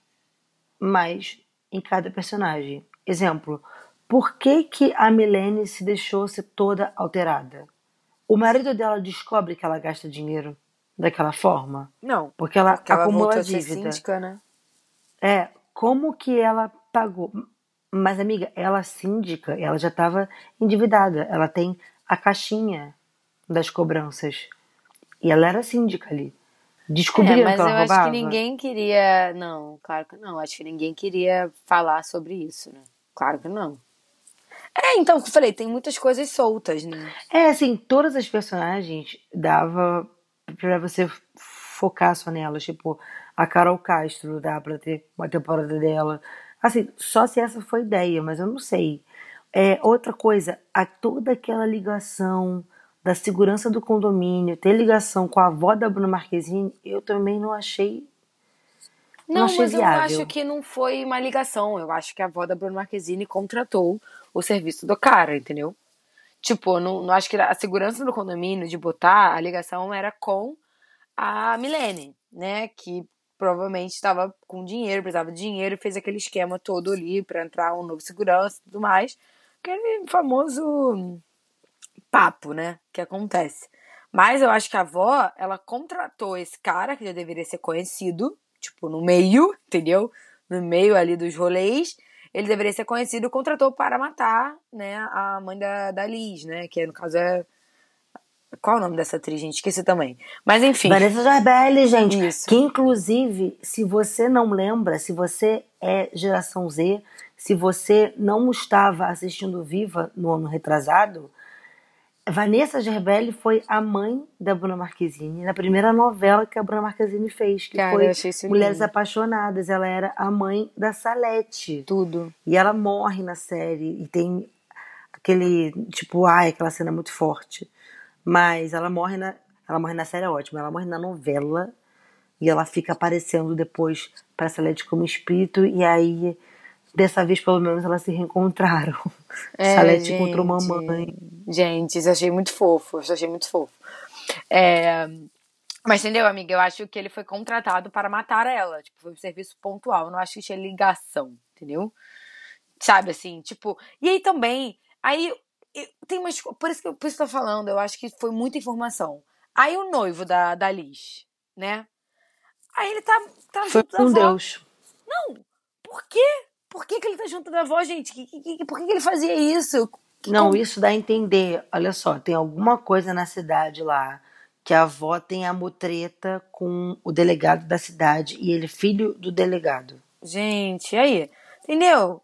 mais em cada personagem. Exemplo, por que, que a Milene se deixou ser toda alterada? O marido dela descobre que ela gasta dinheiro daquela forma? Não. Porque ela Porque ela acumula dívida. síndica, né? É, como que ela pagou? Mas, amiga, ela síndica, ela já estava endividada. Ela tem a caixinha das cobranças. E ela era síndica ali. Descobriram É, mas que ela eu roubava? acho que ninguém queria. Não, claro que não. Acho que ninguém queria falar sobre isso, né? Claro que não. É, então, eu falei, tem muitas coisas soltas, né? É, assim, todas as personagens dava pra você focar só nelas. Tipo, a Carol Castro dá pra ter uma temporada dela. Assim, só se essa foi ideia, mas eu não sei. É, outra coisa, a toda aquela ligação da segurança do condomínio, ter ligação com a avó da Bruna Marquezine, eu também não achei. Não, achei mas eu viável. acho que não foi uma ligação. Eu acho que a avó da Bruna Marquezine contratou o serviço do cara, entendeu? Tipo, não, não acho que a segurança do condomínio de botar a ligação era com a Milene, né? Que provavelmente estava com dinheiro, precisava de dinheiro e fez aquele esquema todo ali pra entrar um novo segurança e tudo mais. Aquele famoso papo, né? Que acontece. Mas eu acho que a avó, ela contratou esse cara que já deveria ser conhecido, tipo, no meio, entendeu? No meio ali dos rolês. Ele deveria ser conhecido, contratou para matar, né, a mãe da, da Liz, né? Que no caso é. Qual é o nome dessa atriz, gente? Esqueci também. Mas enfim. Vanessa Gerbelli, gente. Isso. Que inclusive, se você não lembra, se você é geração Z, se você não estava assistindo Viva no ano retrasado, Vanessa Gerbelli foi a mãe da Bruna Marquezine na primeira novela que a Bruna Marquezine fez, que Cara, foi Mulheres. Apaixonadas. Ela era a mãe da Salete. Tudo. E ela morre na série e tem aquele tipo, ai, aquela cena muito forte. Mas ela morre na, ela morre na série é ótima, ela morre na novela e ela fica aparecendo depois para Salete como espírito e aí dessa vez pelo menos elas se reencontraram. É, Salete gente. encontrou mamãe. Gente, isso eu achei muito fofo. Isso eu achei muito fofo. É, Mas entendeu, amiga? Eu acho que ele foi contratado para matar ela. Tipo, foi um serviço pontual. Eu não acho que tinha ligação, entendeu? Sabe assim, tipo. E aí também. Aí eu- tem umas. Por isso que eu, por isso que eu tô falando, eu acho que foi muita informação. Aí o noivo da, da Liz, né? Aí ele tá, tá Foi junto da avó. Deus. Por quê? Por que, que ele tá junto da avó, gente? Que- que- que- por que, que ele fazia isso? Não, isso dá a entender. Olha só, tem alguma coisa na cidade lá que a avó tem a mutreta com o delegado da cidade e ele é filho do delegado. Gente, aí, entendeu?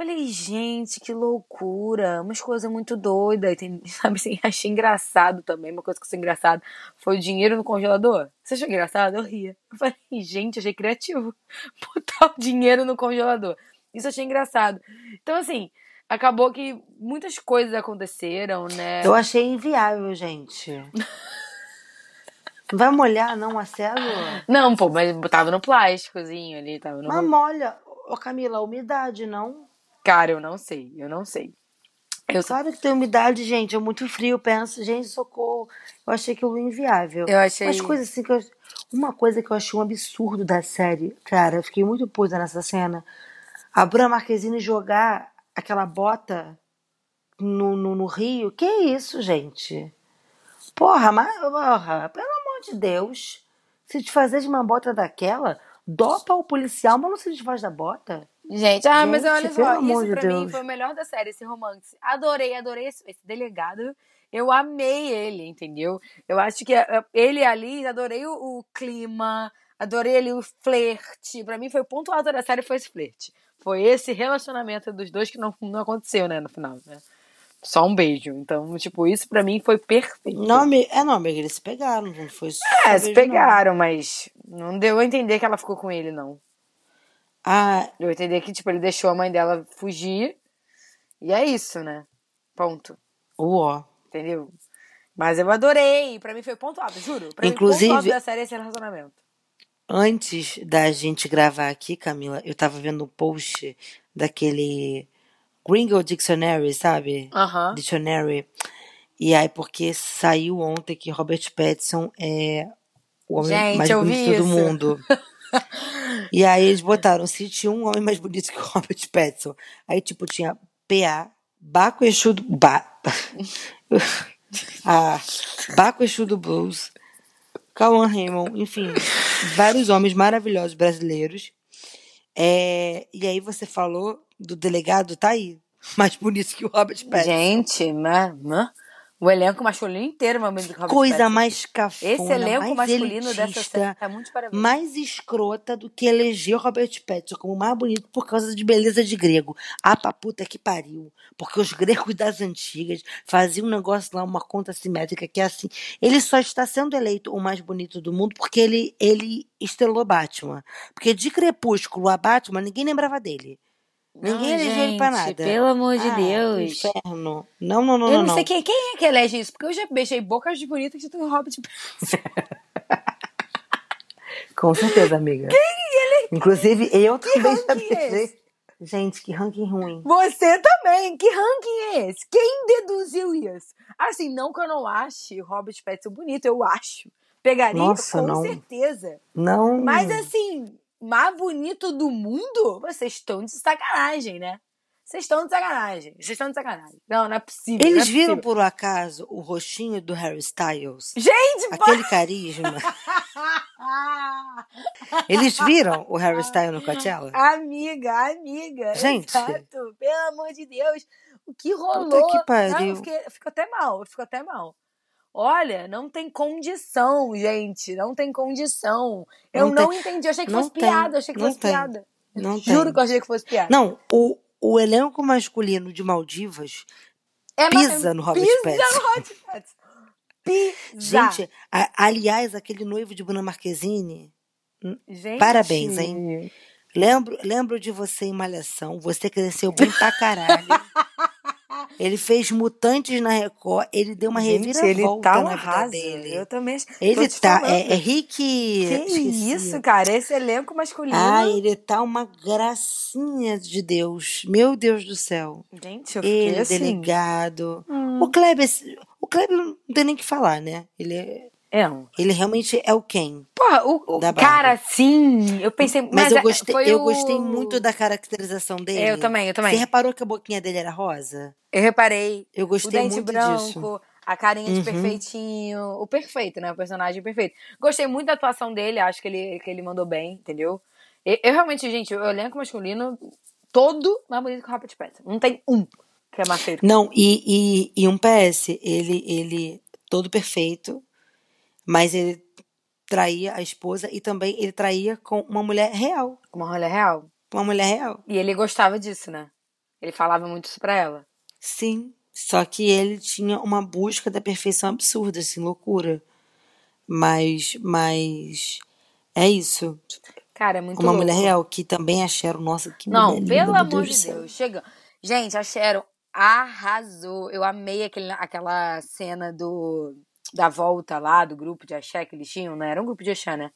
Falei, gente, que loucura, umas coisas muito doidas, tem- sabe assim, achei engraçado também, uma coisa que eu achei engraçado foi o dinheiro no congelador. Você achou engraçado? Eu ria. Eu falei, gente, achei criativo, botar o dinheiro no congelador. Isso eu achei engraçado. Então, assim, acabou que muitas coisas aconteceram, né? Eu achei inviável, gente. Não vai molhar, não, a célula? Não, pô, mas tava no plásticozinho ali, tava no... Mas molha. Ô, Camila, a umidade, não? Cara, eu não sei, eu não sei. Eu, Claro que tem umidade, gente. É muito frio. Eu penso, gente, socorro. Eu achei aquilo inviável. eu achei. Umas coisas assim que eu... Uma coisa que eu achei um absurdo da série, cara, eu fiquei muito puta nessa cena. A Bruna Marquezine jogar aquela bota no, no, no rio. Que isso, gente? Porra, mas, porra, pelo amor de Deus. Se desfazer de uma bota daquela, dopa o policial, mas não se desfaz da bota. Gente, ah, mas Gente, olha pelo só, isso de pra mim Deus. foi o melhor da série, esse romance. Adorei, adorei esse, esse delegado. Eu amei ele, entendeu? Eu acho que eh, ele ali, adorei o, o clima, adorei ali o flerte. Pra mim foi o ponto alto da série, foi esse flerte. Foi esse relacionamento dos dois que não, não aconteceu, né, no final, né? Só um beijo. Então, tipo, isso pra mim foi perfeito. Não, amiga, é não, amiga, eles se pegaram, não foi É, se beijo, não. pegaram, mas não deu a entender que ela ficou com ele, não. Ah, Deu a entender que, tipo, ele deixou a mãe dela fugir. E é isso, né? Ponto. o ó. Entendeu? Mas eu adorei. Pra mim foi ponto alto, juro. Pra Inclusive- mim, ponto alto da série é esse relacionamento. Antes da gente gravar aqui, Camila, eu tava vendo um post daquele Gringo Dictionary, sabe? Aham. Dictionary. E aí, porque saiu ontem que Robert Pattinson é o homem Gente, mais eu vi bonito do isso. mundo. E aí eles botaram se tinha um homem mais bonito que o Robert Pattinson. Aí, tipo, tinha PA, Baco Exu do... Ba... ah, Baco Exu do Blues, Cauan Raymond, enfim, vários homens maravilhosos brasileiros. É, e aí você falou do delegado, tá aí. Mais bonito que o Robert Pattinson. Gente, mas o elenco masculino inteiro, meu amigo. Coisa mais cafona, Esse elenco mais masculino dessa elitista, série é muito parabéns. mais escrota do que eleger o Robert Pattinson como o mais bonito por causa de beleza de grego. Ah, pra puta que pariu. Porque os gregos das antigas faziam um negócio lá, uma conta simétrica que é assim. Ele só está sendo eleito o mais bonito do mundo porque ele, ele estrelou Batman. Porque de Crepúsculo a Batman, ninguém lembrava dele. Ninguém elegeu ele pra nada. Pelo amor de Ah, Deus. Inferno. Não, não, não, eu não. não, sei não. quem, quem é que elege isso, porque eu já beijei bocas de bonitas que tem o Robert Com certeza, amiga. Inclusive, eu também já é beijei. esse? Gente, que ranking ruim. Você também. Que ranking é esse? Quem deduziu isso? Assim, não que eu não ache o Robert Pattinson bonito, eu acho. Pegaria Nossa, com não. certeza. Não. Mas assim, mais bonito do mundo, vocês estão de sacanagem, né? Vocês estão de sacanagem. Vocês estão de sacanagem. Não, não é possível. Eles não é viram possível. por um acaso o rostinho do Harry Styles? Gente, Aquele carisma. Eles viram o Harry Styles no Coachella? Amiga, amiga. Gente. Exato. Pelo amor de Deus. O que rolou? Puta que Não, pariu. eu, fiquei, eu fico até mal. Eu fico até mal. Olha, não tem condição, gente. Não tem condição. Eu Não não, entendi. Eu achei que Não fosse tem. piada. Eu achei que Não fosse tem. piada. Não Juro tem. que eu achei que fosse piada. Não, o, o elenco masculino de Maldivas É, pisa no Robert pisa Pattinson. no Robert Pattinson. Pisa. Gente, a- aliás, aquele noivo de Bruna Marquezine, Gente. parabéns, hein? lembro, lembro de você em Malhação. Você cresceu bem pra caralho. Ele fez Mutantes na Record. Ele deu uma Gente, reviravolta ele tá um na arraso. dele. Eu também Ele tá. É, é Rick. Que esqueci. isso, cara? Esse elenco masculino. Ah, ele tá uma gracinha de Deus. Meu Deus do céu. Gente, eu fiquei Ele, assim. delegado. Hum. O Kleber. O Kleber não tem nem o que falar, né? Ele, é- É. um- ele realmente é o Ken. Porra, o, o cara, sim. Eu pensei. Mas, Mas, eu, é- gostei, foi eu o- gostei muito da caracterização dele. Eu também, eu também. Você reparou que a boquinha dele era rosa? Eu reparei. Eu O gostei dente muito branco, disso. a carinha de Uhum. perfeitinho. O perfeito, né? O personagem perfeito. Gostei muito da atuação dele, acho que ele, que ele mandou bem, entendeu? Eu, eu realmente, gente, o elenco masculino todo mais bonito que o Robert Pattinson. Não tem um que é mais feio. Não, e, e, e um PS, ele, ele todo perfeito, mas ele traía a esposa e também ele traía com uma mulher real. Uma rolha real. Uma mulher real. E ele gostava disso, né? Ele falava muito isso pra ela. Sim. Só que ele tinha uma busca da perfeição absurda, assim, loucura. Mas, mas é isso. Cara, é muito Uma louco. mulher real, que também a Cheryl, nossa, que Não, mulher pelo amor de. Deus. Chega. Gente, a Sharon arrasou. Eu amei aquele, aquela cena do da volta lá, do grupo de axé que eles tinham, né? Era um grupo de axé, né?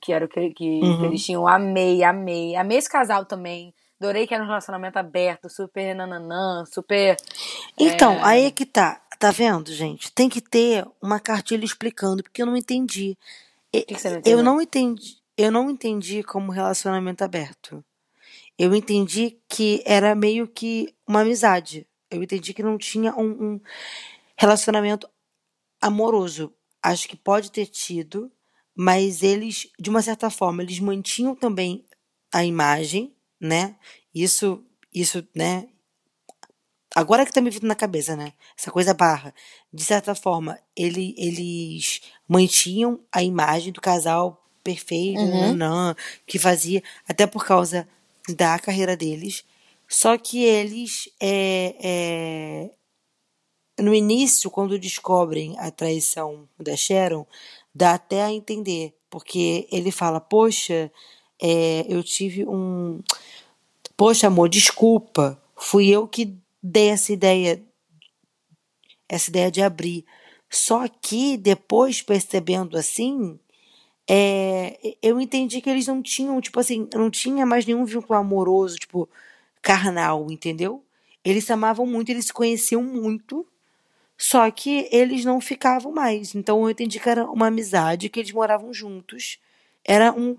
Que era o que, que, Uhum. que eles tinham. Amei, amei. Amei esse casal também. Adorei que era um relacionamento aberto, super nananã, super. Então, é, aí é que tá. Tá vendo, gente? Tem que ter uma cartilha explicando, porque eu não entendi. O que, que você não Eu não entendi, eu não entendi como relacionamento aberto. Eu entendi que era meio que uma amizade. Eu entendi que não tinha um, um relacionamento amoroso. Acho que pode ter tido, mas eles, de uma certa forma, eles mantinham também a imagem, né? Isso, isso, né? Agora que tá me vindo na cabeça, né? Essa coisa barra. De certa forma, ele, eles mantinham a imagem do casal perfeito, Uhum. nanã, que fazia, até por causa da carreira deles. Só que eles, é, é, no início, quando descobrem a traição da Sharon, dá até a entender. Porque ele fala, poxa, é, eu tive um. Poxa, amor, desculpa. Fui eu que dei essa ideia, essa ideia de abrir. Só que depois, percebendo assim, é, eu entendi que eles não tinham, tipo assim, não tinha mais nenhum vínculo amoroso, tipo, carnal, entendeu? Eles se amavam muito, eles se conheciam muito, só que eles não ficavam mais. Então eu entendi que era uma amizade, que eles moravam juntos. Era um,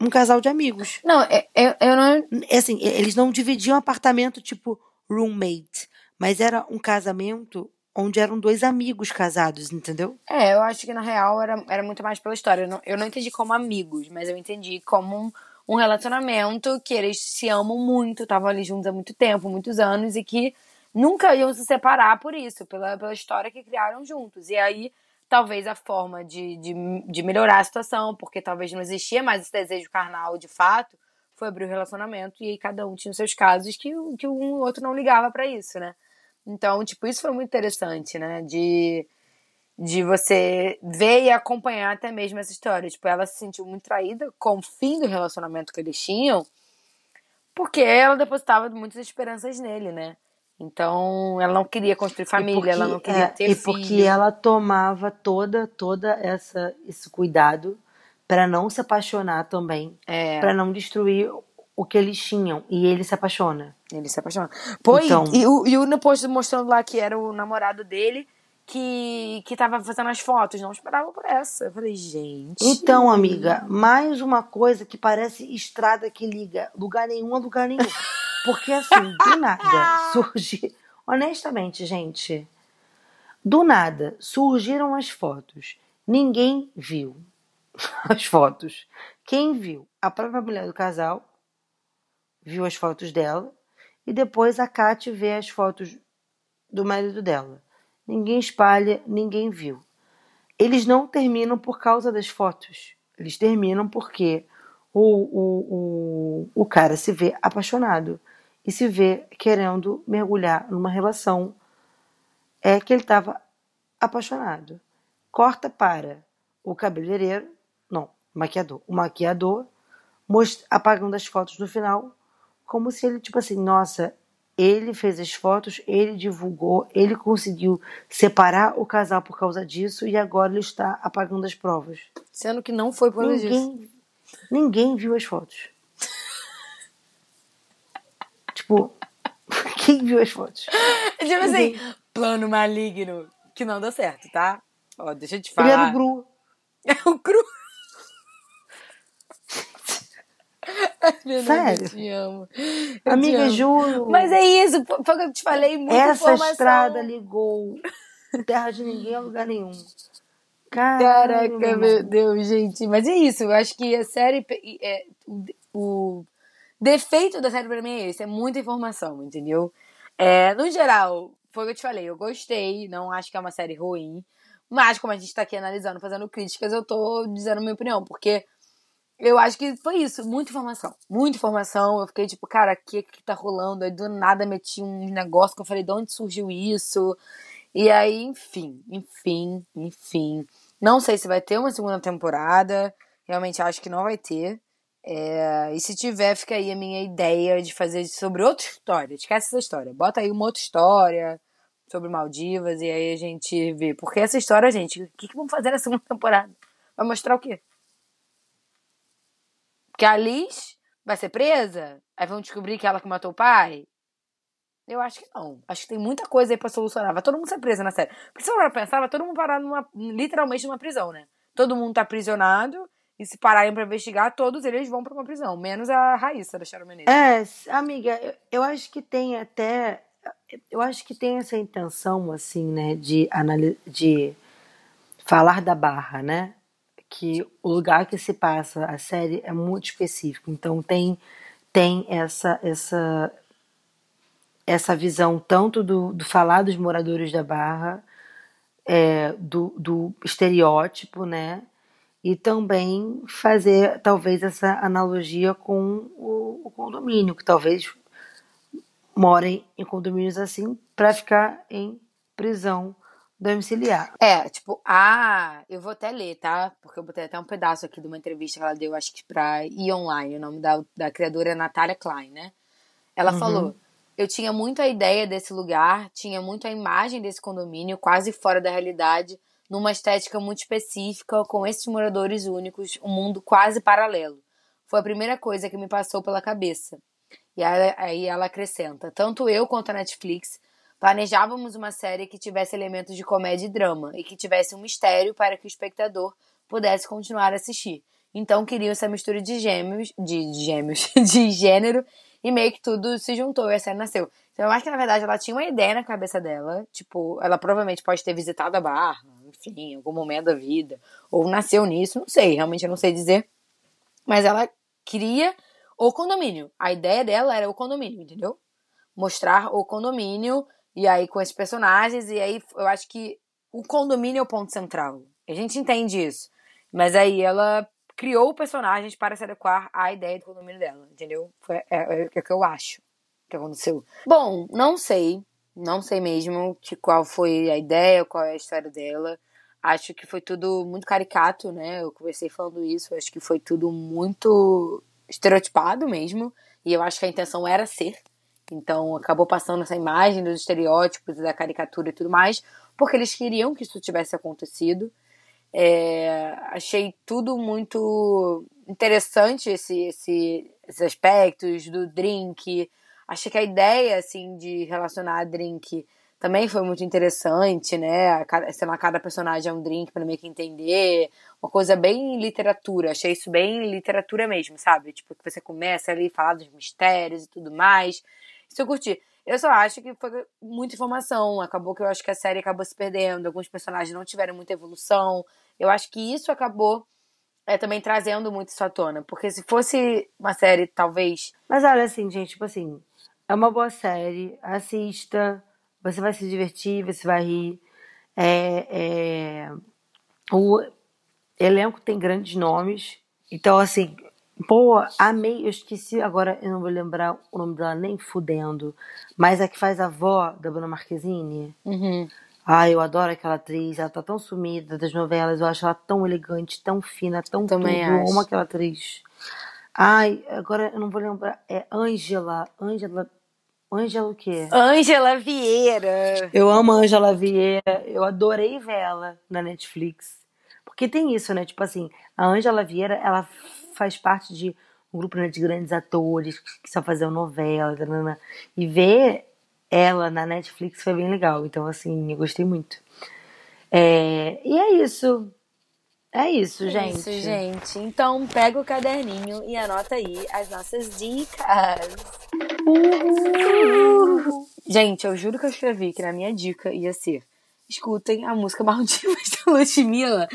um casal de amigos. Não, é- eu, eu não. É Assim, eles não dividiam apartamento tipo roommate, mas era um casamento onde eram dois amigos casados, entendeu? É, eu acho que na real era, era muito mais pela história. Eu não, eu não entendi como amigos, mas eu entendi como um, um relacionamento que eles se amam muito, estavam ali juntos há muito tempo, muitos anos, e que nunca iam se separar por isso, pela, pela história que criaram juntos. E aí, talvez a forma de, de, de melhorar a situação, porque talvez não existia mais esse desejo carnal de fato, foi abrir o relacionamento, e aí cada um tinha os seus casos que, que um ou outro não ligava pra isso, né? Então, tipo, isso foi muito interessante, né? De de você ver e acompanhar até mesmo essa história. Tipo, ela se sentiu muito traída com o fim do relacionamento que eles tinham, porque ela depositava muitas esperanças nele, né? Então, ela não queria construir família, ela não queria é, ter e porque filho. ela tomava toda toda essa esse cuidado para não se apaixonar também, É, para não destruir o que eles tinham e ele se apaixona. ele se apaixonou. Pô, e- Então- e, o, e o depois mostrando lá que era o namorado dele que, que tava fazendo as fotos. Não esperava por essa. Eu falei, gente. Então, amiga, mais uma coisa que parece estrada que liga lugar nenhum a lugar nenhum. Porque assim, do nada surge, honestamente, gente, do nada surgiram as fotos. Ninguém viu as fotos. Quem viu? A própria mulher do casal viu as fotos dela e depois a Kate vê as fotos do marido dela. Ninguém espalha, ninguém viu. Eles não terminam por causa das fotos. Eles terminam porque o, o, o, o cara se vê apaixonado e se vê querendo mergulhar numa relação é que ele estava apaixonado. Corta para o cabeleireiro, não, maquiador, o maquiador apagando as fotos no final, como se ele, tipo assim, nossa, ele fez as fotos, ele divulgou, ele conseguiu separar o casal por causa disso e agora ele está apagando as provas. Sendo que não foi por causa disso. Ninguém, ninguém viu as fotos. Tipo, quem viu as fotos? Tipo assim, plano maligno que não deu certo, tá? Ó, deixa eu te Ele era falar. o Gru. É o Fernanda, Sério? Eu te amo. Eu te Amiga, amo. juro. Mas é isso, foi o que eu te falei, muita Essa informação. estrada ligou terra de ninguém a lugar nenhum. Caralho, Caraca, meu. Deus, gente. Mas é isso, eu acho que a série. É, o defeito da série pra mim é esse: é muita informação, entendeu? É, no geral, foi o que eu te falei, eu gostei, não acho que é uma série ruim. Mas, como a gente tá aqui analisando, fazendo críticas, eu tô dizendo minha opinião, porque eu acho que foi isso, muita informação. Muita informação. Eu fiquei tipo, cara, o que que tá rolando? Aí do nada meti um negócio que eu falei, de onde surgiu isso? E aí, enfim, enfim, enfim. Não sei se vai ter uma segunda temporada. Realmente acho que não vai ter. É, e se tiver, fica aí a minha ideia de fazer sobre outra história. Esquece essa história. Bota aí uma outra história sobre Maldivas e aí a gente vê. Porque essa história, gente, o que, que vamos fazer na segunda temporada? Vai mostrar o quê? Porque a Liz vai ser presa? Aí vão descobrir que ela que matou o pai? Eu acho que não. Acho que tem muita coisa aí pra solucionar. Vai todo mundo ser preso na série. Porque se eu pensar, vai todo mundo parar numa, literalmente numa prisão, né? Todo mundo tá aprisionado. E se pararem pra investigar, todos eles vão pra uma prisão. Menos a Raíssa da Sharon Menezes. É, amiga, eu, eu acho que tem até. Eu acho que tem essa intenção, assim, né, de, de falar da barra, né? Que o lugar que se passa a série é muito específico. Então tem, tem essa, essa, essa visão tanto do, do falar dos moradores da barra, é, do, do estereótipo, né? E também fazer talvez essa analogia com o, o condomínio, que talvez morem em condomínios assim para ficar em prisão domiciliar. É, tipo, ah, eu vou até ler, tá? Porque eu botei até um pedaço aqui de uma entrevista que ela deu, acho que pra E! Online, o nome da, da criadora é Natália Klein, né? Ela uhum. falou: eu tinha muito a ideia desse lugar, tinha muito a imagem desse condomínio, quase fora da realidade, numa estética muito específica, com esses moradores únicos, um mundo quase paralelo. Foi a primeira coisa que me passou pela cabeça. E aí ela acrescenta: tanto eu quanto a Netflix planejávamos uma série que tivesse elementos de comédia e drama e que tivesse um mistério para que o espectador pudesse continuar a assistir. Então queriam essa mistura de gêmeos, de, de gêmeos, de gênero e meio que tudo se juntou e a série nasceu. Então eu acho que na verdade ela tinha uma ideia na cabeça dela, tipo, ela provavelmente pode ter visitado a Barra, enfim, em algum momento da vida, ou nasceu nisso, não sei, realmente eu não sei dizer. Mas ela queria o condomínio. A ideia dela era o condomínio, entendeu? Mostrar o condomínio e aí com esses personagens e aí eu acho que o condomínio é o ponto central. A gente entende isso. Mas aí ela criou personagens para se adequar à ideia do condomínio dela, entendeu? Foi, é, é, é o que eu acho que aconteceu. Bom, não sei, não sei mesmo que qual foi a ideia, qual é a história dela. Acho que foi tudo muito caricato, né? Eu conversei falando isso, acho que foi tudo muito estereotipado mesmo, e eu acho que a intenção era ser. Então acabou passando essa imagem dos estereótipos da caricatura e tudo mais, porque eles queriam que isso tivesse acontecido. É, achei tudo muito interessante esse, esse, esses aspectos do drink. Achei que a ideia assim de relacionar a drink também foi muito interessante, né? Cada, sei cada personagem é um drink para meio que entender. Uma coisa bem literatura. Achei isso bem literatura mesmo, sabe? Tipo, que você começa ali a falar dos mistérios e tudo mais. Isso eu curti. Eu só acho que foi muita informação. Acabou que eu acho que a série acabou se perdendo. Alguns personagens não tiveram muita evolução. Eu acho que isso acabou é, também trazendo muito isso à tona. Porque se fosse uma série, talvez. Mas olha, assim, gente, tipo assim, é uma boa série. Assista. Você vai se divertir, você vai rir. É, é... O elenco tem grandes nomes. Então, assim, Pô, amei, eu esqueci, agora eu não vou lembrar o nome dela nem fudendo. Mas a que faz a avó da Bruna Marquezine. Uhum. Ai, eu adoro aquela atriz, ela tá tão sumida das novelas, eu acho ela tão elegante, tão fina, tão Também tudo. Eu acho. amo aquela atriz. Ai, agora eu não vou lembrar. É Ângela. Ângela. Ângela o quê? Ângela Vieira. Eu amo a Ângela Vieira. Eu adorei ver ela na Netflix. Porque tem isso, né? Tipo assim, a Ângela Vieira, ela faz parte de um grupo né, de grandes atores que só faziam novela, tarana, e ver ela na Netflix foi bem legal. Então, assim, eu gostei muito. É, e é isso. É isso, É gente. Isso, gente. Então, pega o caderninho e anota aí as nossas dicas. Gente, eu juro que eu escrevi que na minha dica ia ser escutem a música Maldivas da Ludmilla.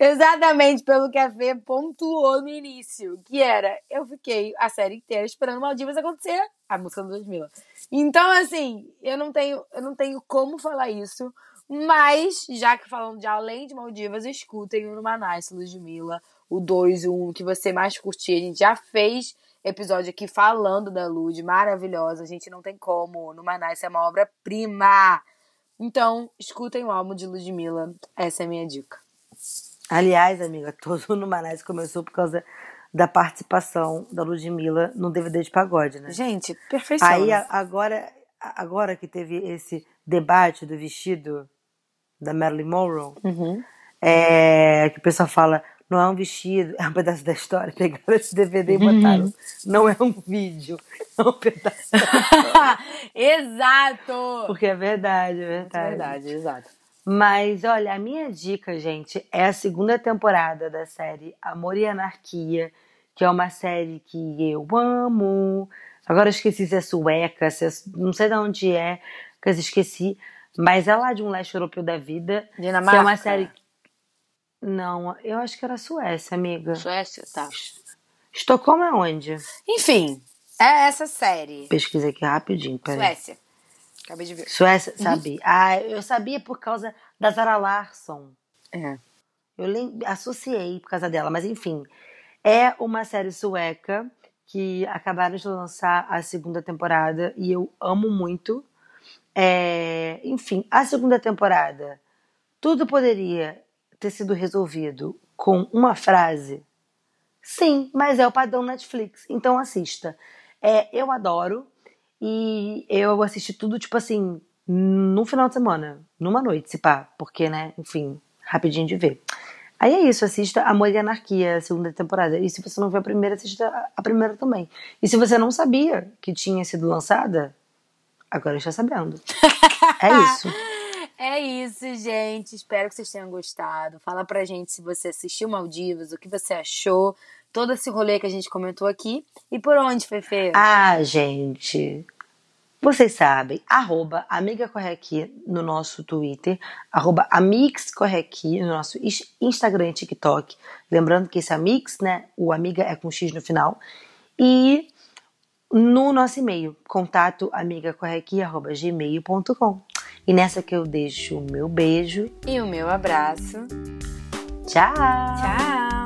Exatamente pelo que a Fê pontuou no início. Que era, eu fiquei a série inteira esperando Maldivas acontecer, a música da Ludmilla. Então, assim, eu não tenho, eu não tenho como falar isso. Mas, já que falando de além de Maldivas, escutem o Numanice Ludmilla, o 2 e o 1, que você mais curtir. A gente já fez episódio aqui falando da Lud, maravilhosa. A gente não tem como. Numanice é uma obra-prima. Então, escutem o álbum de Ludmilla. Essa é a minha dica. Aliás, amiga, todo no Manais começou por causa da participação da Ludmilla no DVD de pagode, né? Gente, perfeição. Aí a- agora, agora que teve esse debate do vestido da Marilyn Monroe, Uhum. é, que o pessoal fala, não é um vestido, é um pedaço da história. Pegaram esse DVD e botaram. Não é um vídeo, é um pedaço da história. Exato! Porque é verdade, é É verdade. verdade, exato. Mas olha, a minha dica, gente, é a segunda temporada da série Amor e Anarquia, que é uma série que eu amo. Agora eu esqueci se é sueca, se é, não sei de onde é, que eu esqueci. Mas é lá de um leste europeu da vida. Dinamarca. Que é uma série. Não, eu acho que era Suécia, amiga. Suécia, tá. Estocolmo é onde? Enfim, é essa série. Pesquisa aqui rapidinho, peraí. Suécia. Acabei de ver. Suécia, sabia. Ah, eu sabia por causa da Zara Larsson. É. Eu associei por causa dela, mas enfim. É uma série sueca que acabaram de lançar a segunda temporada e eu amo muito. É, enfim, a segunda temporada, tudo poderia ter sido resolvido com uma frase. Sim, mas é o padrão Netflix, então assista. É, eu adoro e eu assisti tudo, tipo assim, num final de semana, numa noite, se pá, porque, né, enfim, rapidinho de ver. Aí é isso, assista Amor e Anarquia, a segunda temporada. E se você não viu a primeira, assista a- a primeira também. E se você não sabia que tinha sido lançada, agora está sabendo. É isso. É isso, gente. Espero que vocês tenham gostado. Fala pra gente se você assistiu Maldivas, o que você achou, todo esse rolê que a gente comentou aqui. E por onde, Fefe? Ah, gente. Vocês sabem, arroba Amiga Corre Aqui no nosso Twitter, arroba Amix Corre Aqui no nosso Instagram e TikTok. Lembrando que esse Amix, né? O Amiga é com X no final. E no nosso e-mail, contato amigacorreaqui.gmail.com. E nessa que eu deixo o meu beijo. E o meu abraço. Tchau! Tchau!